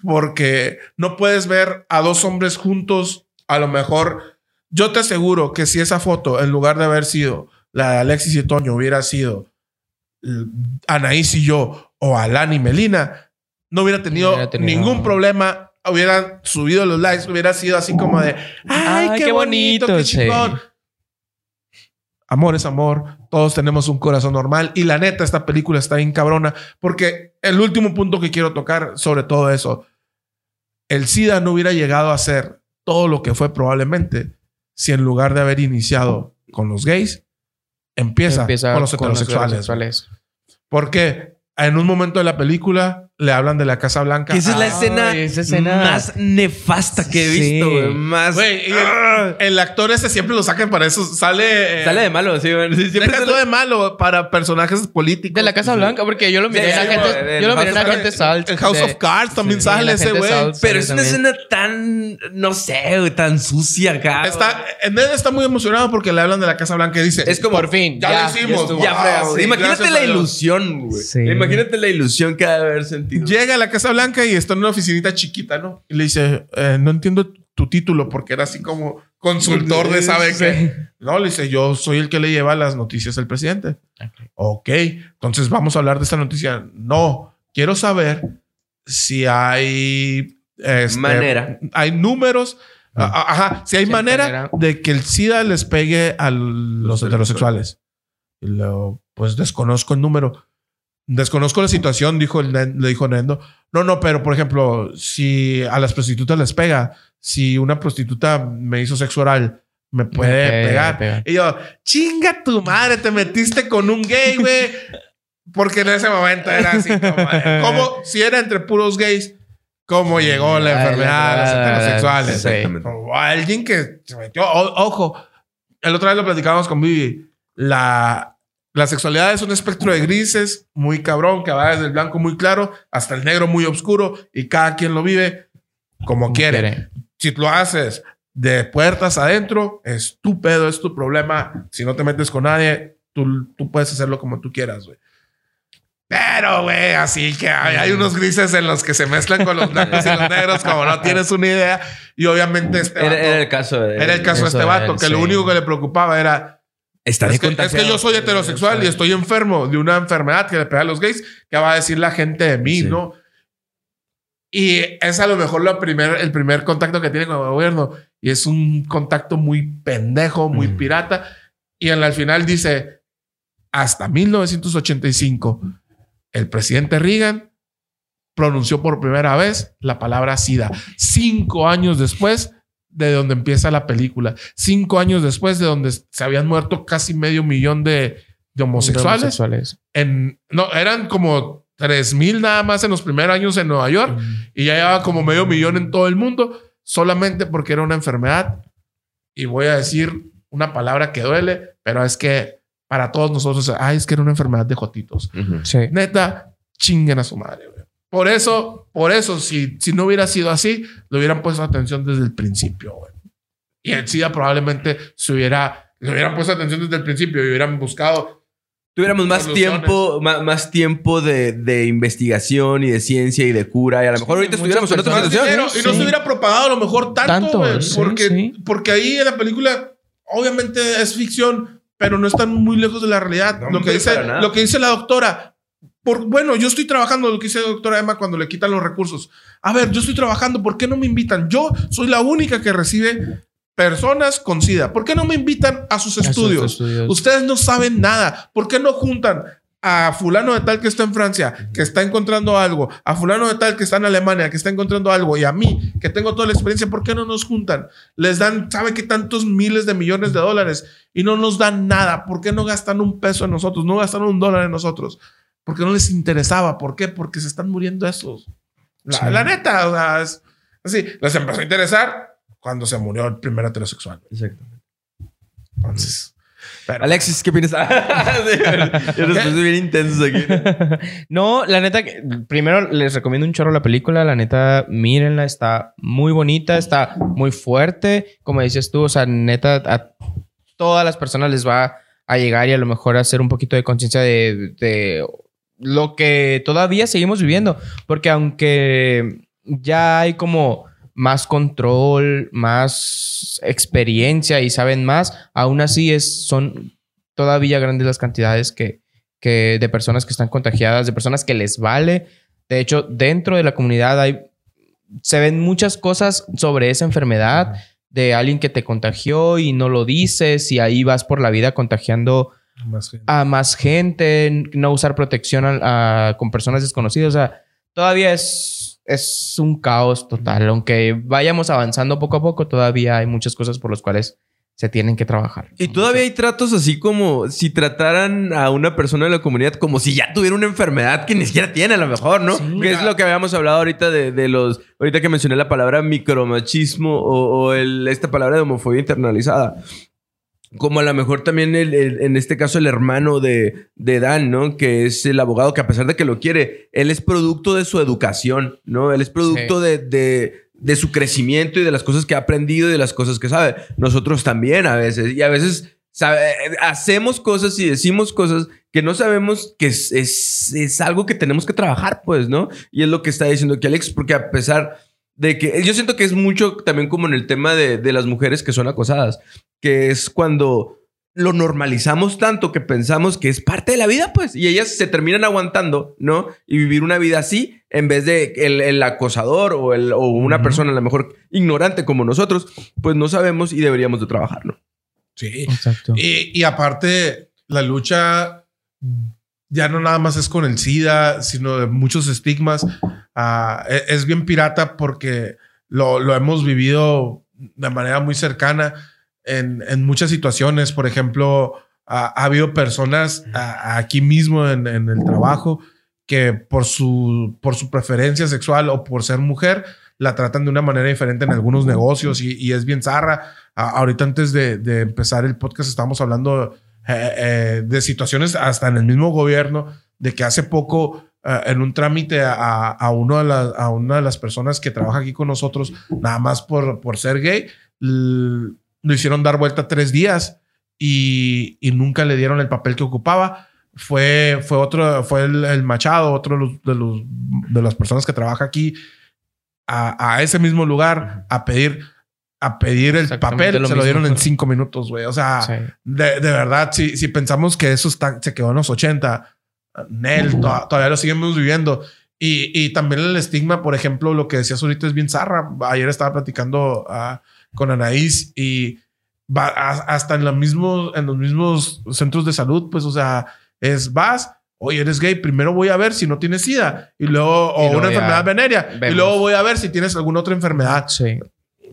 porque no puedes ver a dos hombres juntos. A lo mejor, yo te aseguro que si esa foto, en lugar de haber sido la de Alexis y Toño, hubiera sido l- Anaís y yo o Alan y Melina, no hubiera tenido, hubiera tenido- ningún problema. Hubieran subido los likes, hubiera sido así como de ay, Ay, qué, qué bonito, bonito, qué sí. chingón. Amor es amor, todos tenemos un corazón normal y la neta esta película está bien cabrona porque el último punto que quiero tocar sobre todo eso, el SIDA no hubiera llegado a ser todo lo que fue probablemente si en lugar de haber iniciado con los gays, empieza, con los heterosexuales. heterosexuales. Porque en un momento de la película le hablan de la Casa Blanca. Que esa es la Ah, escena, esa escena- más nefasta que he Sí. visto, güey. Más. Güey, y el, Ah. el actor ese siempre lo sacan para eso. Sale. eh, Sale de malo, sí, güey. Sí, Siempre sale- de malo para personajes políticos. De la Casa Blanca, porque yo lo miré Sí, en sí, agente, güey, yo lo miré en House of agente Cards. Salt. En House de- of Cards también Sí, sale ese güey. Pero es una también. escena tan, no sé, güey, tan sucia acá. Está, Ned está muy emocionado porque le hablan de la Casa Blanca y dice: Es como, Por fin, Ya, ya, lo hicimos. Ya Wow, sí, Imagínate la ilusión, güey. Sí. Imagínate la ilusión que ha de haber sentido. Llega a la Casa Blanca y está en una oficinita chiquita, ¿no? Y le dice: eh, No entiendo tu título porque era así como consultor de sabe Sí. qué. No, le dice: Yo soy el que le lleva las noticias al presidente. Ok, entonces vamos a hablar de esta noticia. No, quiero saber si hay este, Manera. hay números, a- a- ajá, si hay Sí, manera manera. de que el SIDA les pegue a los heterosexuales. Y luego, pues desconozco el número. Desconozco la situación, dijo el, le dijo Nendo. No, no, pero por ejemplo, si a las prostitutas les pega, si una prostituta me hizo sexo oral, me puede pegar. pegar. Y yo, chinga tu madre, te metiste con un gay, güey. Porque en ese momento era así como, como si era entre puros gays, cómo llegó la enfermedad a los la- heterosexuales. sí. Exactamente. O alguien que se metió. o- ojo, el otro día lo platicábamos con Vivi. La, la sexualidad es un espectro de grises muy cabrón que va desde el blanco muy claro hasta el negro muy oscuro y cada quien lo vive como quiere. Si lo haces de puertas adentro, es tu pedo, es tu problema. Si no te metes con nadie, tú, tú puedes hacerlo como tú quieras, güey. Pero, güey, así que hay, hay unos grises en los que se mezclan con los blancos y los negros, como no tienes una idea. Y obviamente este Era, vato- era el caso de. era el caso de este de vato, él, que lo único que le preocupaba era Estaré es que, es que yo soy heterosexual y estoy enfermo de una enfermedad que le pega a los gays. ¿Qué va a decir la gente de mí, Sí. no? Y es a lo mejor la primer, el primer contacto que tiene con el gobierno. Y es un contacto muy pendejo, muy Mm. pirata. Y al final dice, hasta 1985, el presidente Reagan pronunció por primera vez la palabra SIDA. Cinco años después de donde empieza la película. Cinco años después de donde se habían muerto casi medio millón de, de homosexuales. Homosexuales. En, no, eran como tres mil nada más en los primeros años en Nueva York y ya llevaba como medio millón en todo el mundo solamente porque era una enfermedad. Y voy a decir una palabra que duele, pero es que para todos nosotros, ay, es que era una enfermedad de jotitos. Sí. Neta, chinguen a su madre, güey. Por eso, por eso, si, si no hubiera sido así, le hubieran puesto atención desde el principio, güey. Y el SIDA probablemente se hubiera, le hubieran puesto atención desde el principio y hubieran buscado. Tuviéramos más Soluciones. tiempo, más, más tiempo de, de investigación y de ciencia y de cura. Y a lo mejor ahorita muchas estuviéramos en otra situación. dinero y no Sí. se hubiera propagado a lo mejor tanto, Tanto, güey, sí, porque, sí. porque ahí en la película, obviamente es ficción, pero no están muy lejos de la realidad. No, lo, que dice, lo que dice la doctora. Por, bueno, yo estoy trabajando, lo que dice la doctora Emma cuando le quitan los recursos. A ver, yo estoy trabajando, ¿por qué no me invitan? Yo soy la única que recibe personas con SIDA. ¿Por qué no me invitan a sus A sus estudios? estudios. Ustedes no saben nada. ¿Por qué no juntan a fulano de tal que está en Francia, que está encontrando algo, a fulano de tal que está en Alemania, que está encontrando algo, y a mí, que tengo toda la experiencia, ¿por qué no nos juntan? Les dan, ¿sabe qué tantos miles de millones de dólares? Y no nos dan nada. ¿Por qué no gastan un peso en nosotros? No gastan un dólar en nosotros. Porque no les interesaba. ¿Por qué? Porque se están muriendo esos. La, Sí. la neta, o sea, es así. Les empezó a interesar cuando se murió el primer heterosexual. Exacto. Entonces, pero- Alexis, ¿qué piensas? Sí, Yo nos puse bien intensos aquí. No, la neta, primero les recomiendo un chorro la película. La neta, mírenla, está muy bonita, está muy fuerte. Como dices tú, o sea, neta, a todas las personas les va a llegar y a lo mejor hacer un poquito de conciencia de, de lo que todavía seguimos viviendo. Porque aunque ya hay como más control, más experiencia y saben más, aún así es, son todavía grandes las cantidades que, que de personas que están contagiadas, de personas que les vale. De hecho, dentro de la comunidad hay, se ven muchas cosas sobre esa enfermedad de alguien que te contagió y no lo dices y ahí vas por la vida contagiando Más gente. a más gente, no usar protección a- a- con personas desconocidas. O sea, todavía es, es un caos total. Aunque vayamos avanzando poco a poco, todavía hay muchas cosas por las cuales se tienen que trabajar. Y todavía hay tratos así como si trataran a una persona de la comunidad como si ya tuviera una enfermedad que ni siquiera tiene a lo mejor, ¿no? Sí. que es lo que habíamos hablado ahorita de, de los... Ahorita que mencioné la palabra micromachismo o, o el, esta palabra de homofobia internalizada. Como a lo mejor también el- el- en este caso el hermano de, de Dan, ¿no? Que es el abogado que a pesar de que lo quiere, él es producto de su educación, ¿no? Él es producto de, de- de su crecimiento y de las cosas que ha aprendido y de las cosas que sabe. Nosotros también a veces. Y a veces sabe- hacemos cosas y decimos cosas que no sabemos que es, es, es algo que tenemos que trabajar, pues, ¿no? Y es lo que está diciendo aquí Alex, porque a pesar de que yo siento que es mucho también como en el tema de, de las mujeres que son acosadas, que es cuando lo normalizamos tanto que pensamos que es parte de la vida, pues, y ellas se terminan aguantando, ¿no? Y vivir una vida así, en vez de el, el acosador o, el, o una persona a lo mejor ignorante como nosotros, pues no sabemos y deberíamos de trabajarlo. Sí. Exacto. Y, y aparte, la lucha ya no nada más es con el SIDA, sino de muchos estigmas. Ah, e- es bien pirata porque lo, lo hemos vivido de manera muy cercana en, en muchas situaciones. Por ejemplo, ha, ha habido personas ah, aquí mismo en, en el trabajo que por su, por su preferencia sexual o por ser mujer la tratan de una manera diferente en algunos negocios y, y es bien zarra. A- ahorita antes de, de empezar el podcast estábamos hablando eh, eh, de situaciones hasta en el mismo gobierno, de que hace poco eh, en un trámite a, a, uno de las- a una de las personas que trabaja aquí con nosotros, nada más por, por ser gay, lo hicieron dar vuelta tres días y, y nunca le dieron el papel que ocupaba. Fue, fue otro, fue el, el Machado, otro de, los, de, los- de las personas que trabaja aquí, a, a ese mismo lugar a pedir, a pedir el papel. lo se lo dieron mismo. en cinco minutos, güey. O sea, Sí. de, de verdad, si, si pensamos que eso está, se quedó en los 80, Nel, to- todavía lo seguimos viviendo. Y, y también el estigma, por ejemplo, lo que decías ahorita es bien zarra. Ayer estaba platicando ah, con Anaís y va a- hasta en, la mismo, en los mismos centros de salud, pues, o sea, es vas, oye, eres gay, primero voy a ver si no tienes SIDA y luego, o Y luego una enfermedad venérea, y luego voy a ver si tienes alguna otra enfermedad. Sí.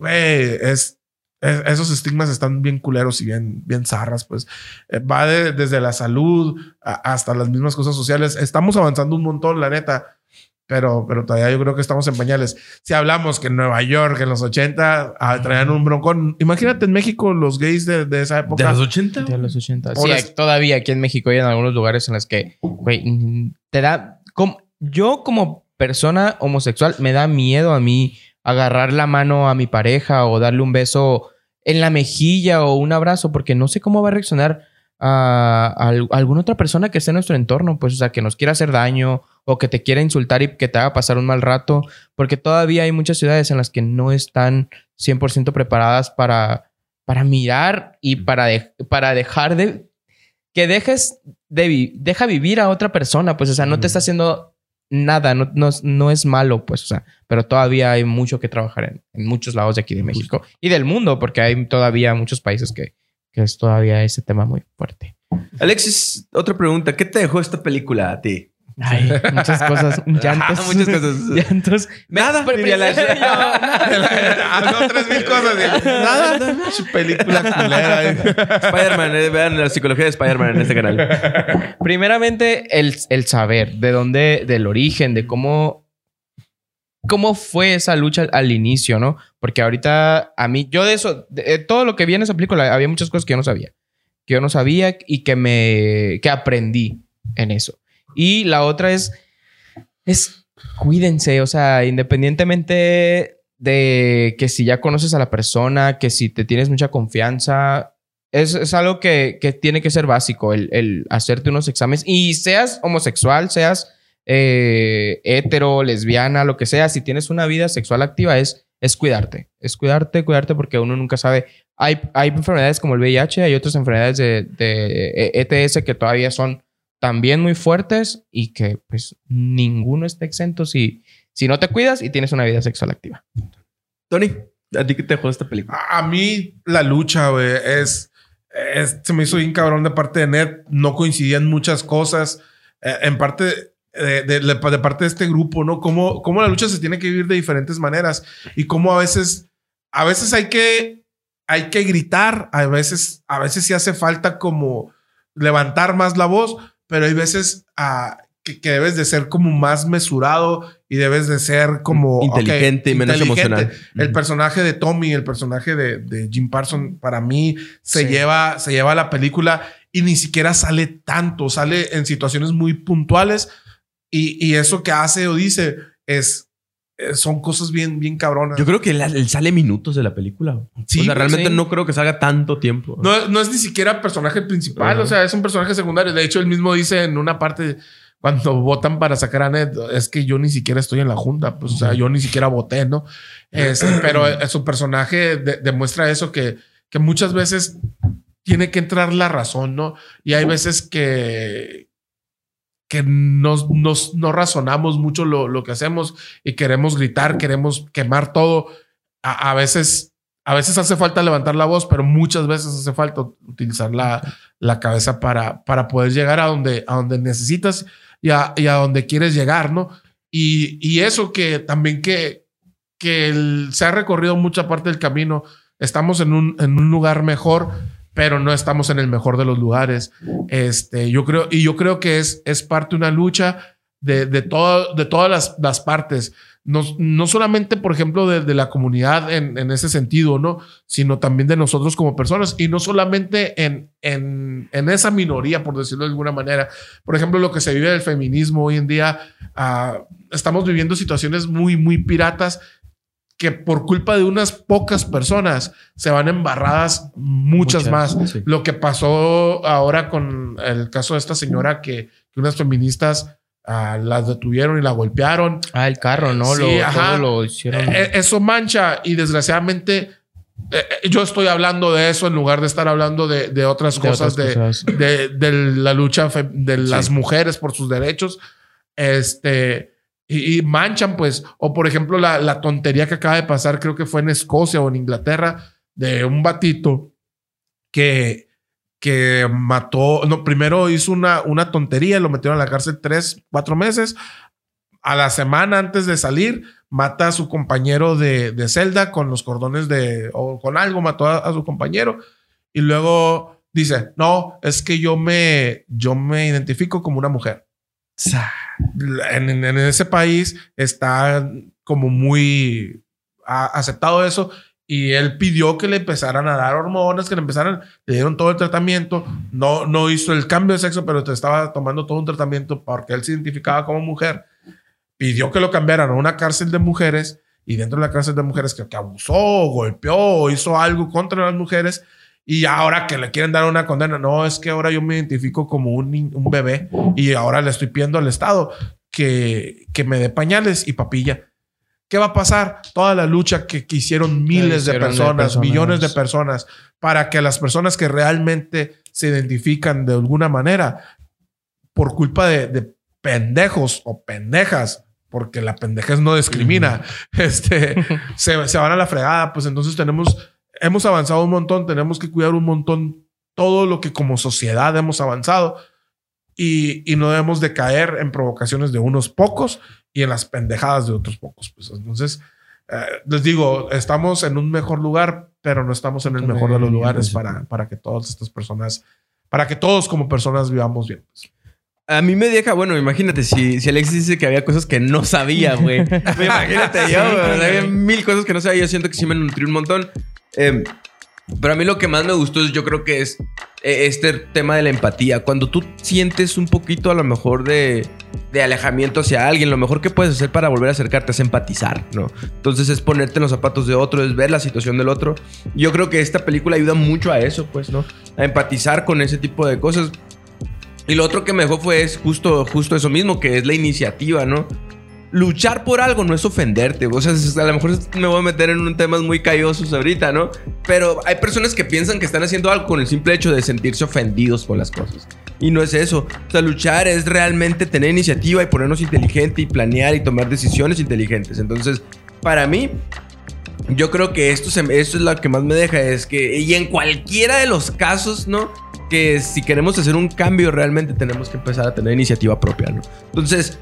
Es, es- esos estigmas están bien culeros y bien, bien zarras, pues. Eh, va de- desde la salud a- hasta las mismas cosas sociales. Estamos avanzando un montón, la neta. Pero, pero todavía yo creo que estamos en pañales. Si hablamos que en Nueva York, en los 80, ah, traían un broncón. Imagínate en México los gays de, de esa ¿De época. los 80? De los 80. Sí, todavía aquí en México hay en algunos lugares en los que, güey, te da... como- yo como persona homosexual me da miedo a mí agarrar la mano a mi pareja o darle un beso en la mejilla o un abrazo porque no sé cómo va a reaccionar a, a al- a alguna otra persona que esté en nuestro entorno, pues, o sea, que nos quiera hacer daño o que te quiera insultar y que te haga pasar un mal rato, porque todavía hay muchas ciudades en las que no están 100% preparadas para, para mirar y para, de- para dejar de... Que dejes de... vi- deja vivir a otra persona, pues, o sea, no te está haciendo nada, no, no, no es malo, pues, o sea, pero todavía hay mucho que trabajar en, en muchos lados de aquí de México y del mundo, porque hay todavía muchos países que, que es todavía ese tema muy fuerte. Alexis, otra pregunta. ¿Qué te dejó esta película a ti? Ay, muchas cosas, llantos. Muchas cosas. Llantos. Nada, diría la- Ah, no, tres mil cosas. Nada. Su película culera. eh. Spider-Man, eh, vean la psicología de Spider-Man en este canal. Primeramente, el, el saber de dónde, del origen, de cómo, cómo fue esa lucha al, inicio, ¿no? Porque ahorita a mí, yo de eso, de, de todo lo que vi en esa película, había muchas cosas que yo no sabía. Que yo no sabía y que me, que aprendí en eso. Y la otra es, es, cuídense, o sea, independientemente de que si ya conoces a la persona, que si te tienes mucha confianza, es, es algo que, que tiene que ser básico, el, el hacerte unos exámenes. Y seas homosexual, seas eh, hetero, lesbiana, lo que sea, si tienes una vida sexual activa, es, es cuidarte. Es cuidarte, cuidarte porque uno nunca sabe. Hay, hay enfermedades como el VIH, hay otras enfermedades de, de ETS que todavía son también muy fuertes y que pues ninguno está exento si, si no te cuidas y tienes una vida sexual activa. Tony, ¿a ti qué te dejó esta película? A a mí la lucha, güey, es, es- Se me hizo bien cabrón de parte de Ned. No coincidían muchas cosas. Eh, en parte... De, de- de parte de este grupo, ¿no? Cómo, cómo la lucha se tiene que vivir de diferentes maneras y cómo a veces, a veces hay que, hay que gritar, a veces, a veces sí hace falta como levantar más la voz, pero hay veces ah, que, que debes de ser como más mesurado y debes de ser como Inteligente y menos inteligente. emocional. El personaje de Tommy, el personaje de, de Jim Parson, para mí se Sí. lleva, se lleva la película y ni siquiera sale tanto, sale en situaciones muy puntuales y, y eso que hace o dice es, eh, son cosas bien, bien cabronas. Yo creo que él, él sale minutos de la película. Sí, o sea, realmente sí. no creo que salga tanto tiempo. No, no es ni siquiera personaje principal, Ajá. o sea, es un personaje secundario. De hecho, él mismo dice en una parte cuando votan para sacar a Ned, es que yo ni siquiera estoy en la junta, pues, o sea, yo ni siquiera voté, ¿no? Es- pero eh, su personaje de- demuestra eso que, que muchas veces tiene que entrar la razón, ¿no? Y hay veces que que nos, nos- no razonamos mucho lo, lo que hacemos y queremos gritar, queremos quemar todo. A, a veces a veces hace falta levantar la voz, pero muchas veces hace falta utilizar la, la cabeza para, para poder llegar a donde, a donde necesitas y a, y a donde quieres llegar, ¿no? Y, y eso que también que, que se ha recorrido mucha parte del camino, estamos en un, en un lugar mejor, pero no estamos en el mejor de los lugares. Este, yo creo, y yo creo que es, es parte de una lucha de, de, todo- de todas las, las partes. No, no solamente, por ejemplo, de, de la comunidad en, en ese sentido, ¿no? Sino también de nosotros como personas y no solamente en, en, en esa minoría, por decirlo de alguna manera. Por ejemplo, lo que se vive del feminismo hoy en día, ah, estamos viviendo situaciones muy, muy piratas que por culpa de unas pocas personas se van embarradas muchas, Muchas, más. sí. Lo que pasó ahora con el caso de esta señora que, que unas feministas ah, las detuvieron y la golpearon. Ah, el carro, ¿no? Sí, lo, ajá. lo hicieron. Eh, eso mancha y desgraciadamente eh, eh, yo estoy hablando de eso en lugar de estar hablando de, de otras de cosas otras de, cosas. de, la lucha de las mujeres por sus derechos. Este. Y, manchan, pues. O por ejemplo, la, la tontería que acaba de pasar, creo que fue en Escocia o en Inglaterra, de un batito que, que mató. No, primero hizo una, una tontería, lo metieron a la cárcel tres, cuatro meses. A la semana antes de salir, mata a su compañero de, de celda con los cordones de. o con algo, mató a, a su compañero. Y luego dice: No, es que yo me, yo me identifico como una mujer en, ese país está como muy aceptado eso y él pidió que le empezaran a dar hormonas, que le empezaran, le dieron todo el tratamiento, no, no hizo el cambio de sexo, pero estaba tomando todo un tratamiento porque él se identificaba como mujer, pidió que lo cambiaran a una cárcel de mujeres y dentro de la cárcel de mujeres que, que abusó, golpeó hizo algo contra las mujeres y ahora que le quieren dar una condena, no, es que ahora yo me identifico como un, un bebé y ahora le estoy pidiendo al Estado que, que me dé pañales y papilla. ¿Qué va a pasar? Toda la lucha que, que hicieron miles de hicieron de personas, personas. millones de personas, para que las personas que realmente se identifican de alguna manera, por culpa de, de pendejos o pendejas, porque la pendejez no discrimina, este, se, se van a la fregada. Pues entonces tenemos, hemos avanzado un montón, tenemos que cuidar un montón todo lo que como sociedad hemos avanzado y, y no debemos de caer en provocaciones de unos pocos y en las pendejadas de otros pocos. Pues entonces, eh, les digo, estamos en un mejor lugar, pero no estamos en el mejor de los lugares para, para que todas estas personas, para que todos como personas vivamos bien. pues. A mí me deja, bueno, imagínate, si, si Alexis dice que había cosas que no sabía, güey. imagínate yo, güey. había mil cosas que no sabía. Yo siento que sí me nutrí un montón. Eh, pero a mí lo que más me gustó es, yo creo que es eh, este tema de la empatía. Cuando tú sientes un poquito a lo mejor de, de alejamiento hacia alguien, lo mejor que puedes hacer para volver a acercarte es empatizar, ¿no? Entonces es ponerte en los zapatos de otro, es ver la situación del otro. Yo creo que esta película ayuda mucho a eso, pues, ¿no? A empatizar con ese tipo de cosas. Y lo otro que me dejó fue es justo, justo eso mismo, que es la iniciativa, ¿no? Luchar por algo no es ofenderte. O sea, a lo mejor me voy a meter en temas muy callosos ahorita, ¿no? Pero hay personas que piensan que están haciendo algo con el simple hecho de sentirse ofendidos por las cosas. Y no es eso. O sea, luchar es realmente tener iniciativa y ponernos inteligente y planear y tomar decisiones inteligentes. Entonces, para mí, yo creo que esto, se, esto es lo que más me deja. Es que, y en cualquiera de los casos, ¿no? Que si queremos hacer un cambio, realmente tenemos que empezar a tener iniciativa propia, ¿no? Entonces,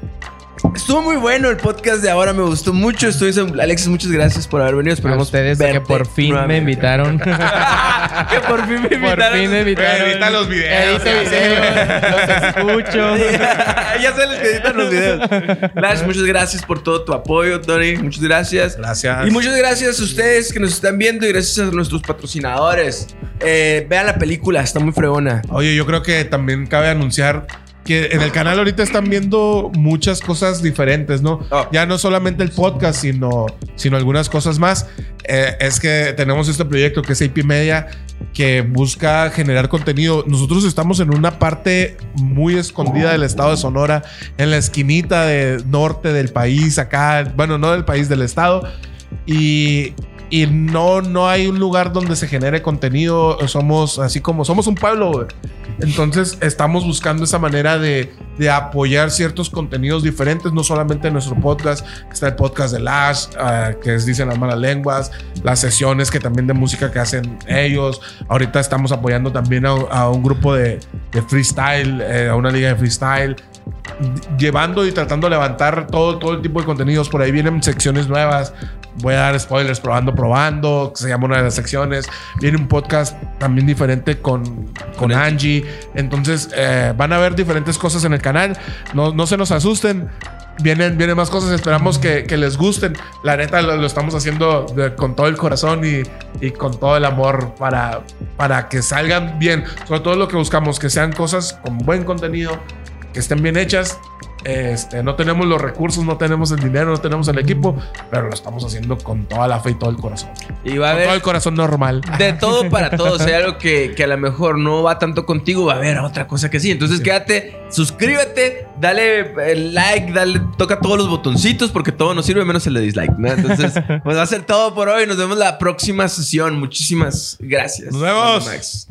estuvo muy bueno el podcast de ahora. Me gustó mucho. Estoy, Alexis, muchas gracias por haber venido. A Esperamos ustedes que verte por fin me invitaron. que por fin me por invitaron. fin me invitaron. Edita los videos, Edita videos. Los escucho. ya se les que editan los videos. Flash, muchas gracias por todo tu apoyo, Tony. Muchas gracias. Gracias. Y muchas gracias a ustedes que nos están viendo y gracias a nuestros patrocinadores. Eh, vean la película, está muy fregona. Oye, yo creo que también cabe anunciar que en el canal ahorita están viendo muchas cosas diferentes, ¿no? Oh. Ya no solamente el podcast, sino, sino algunas cosas más. Eh, es que tenemos este proyecto que es AP Media que busca generar contenido. Nosotros estamos en una parte muy escondida del estado de Sonora, en la esquinita de norte del país, acá, bueno, no del país, del estado. Y, y no, no hay un lugar donde se genere contenido. Somos así como, somos un pueblo, güey. Entonces estamos buscando esa manera de, de apoyar ciertos contenidos diferentes, no solamente en nuestro podcast, está el podcast de Lash, ah, que es Dicen las malas lenguas, las sesiones que también de música que hacen ellos. Ahorita estamos apoyando también a, un grupo de, de freestyle, eh, a una liga de freestyle llevando y tratando de levantar todo, todo el tipo de contenidos. Por ahí vienen secciones nuevas. Voy a dar spoilers, probando, probando, que se llama una de las secciones. Viene un podcast también diferente con, con Angie. Entonces, eh, van a ver diferentes cosas en el canal. No, no se nos asusten. Vienen, vienen más cosas, esperamos que, que les gusten. La neta lo, lo estamos haciendo de- con todo el corazón y, y con todo el amor para, para que salgan bien. Sobre todo lo que buscamos, que sean cosas con buen contenido, que estén bien hechas. Este, no tenemos los recursos, no tenemos el dinero, no tenemos el equipo, pero lo estamos haciendo con toda la fe y todo el corazón. Y va a Con todo el haber corazón normal. de todo para todos. Si hay algo que, que a lo mejor no va tanto contigo, va a haber otra cosa que sí. Entonces quédate, suscríbete, dale el like, dale, toca todos los botoncitos porque todo nos sirve menos el de dislike. ¿no? Entonces, pues va a ser todo por hoy. Nos vemos la próxima sesión. Muchísimas gracias. Nos vemos. Max.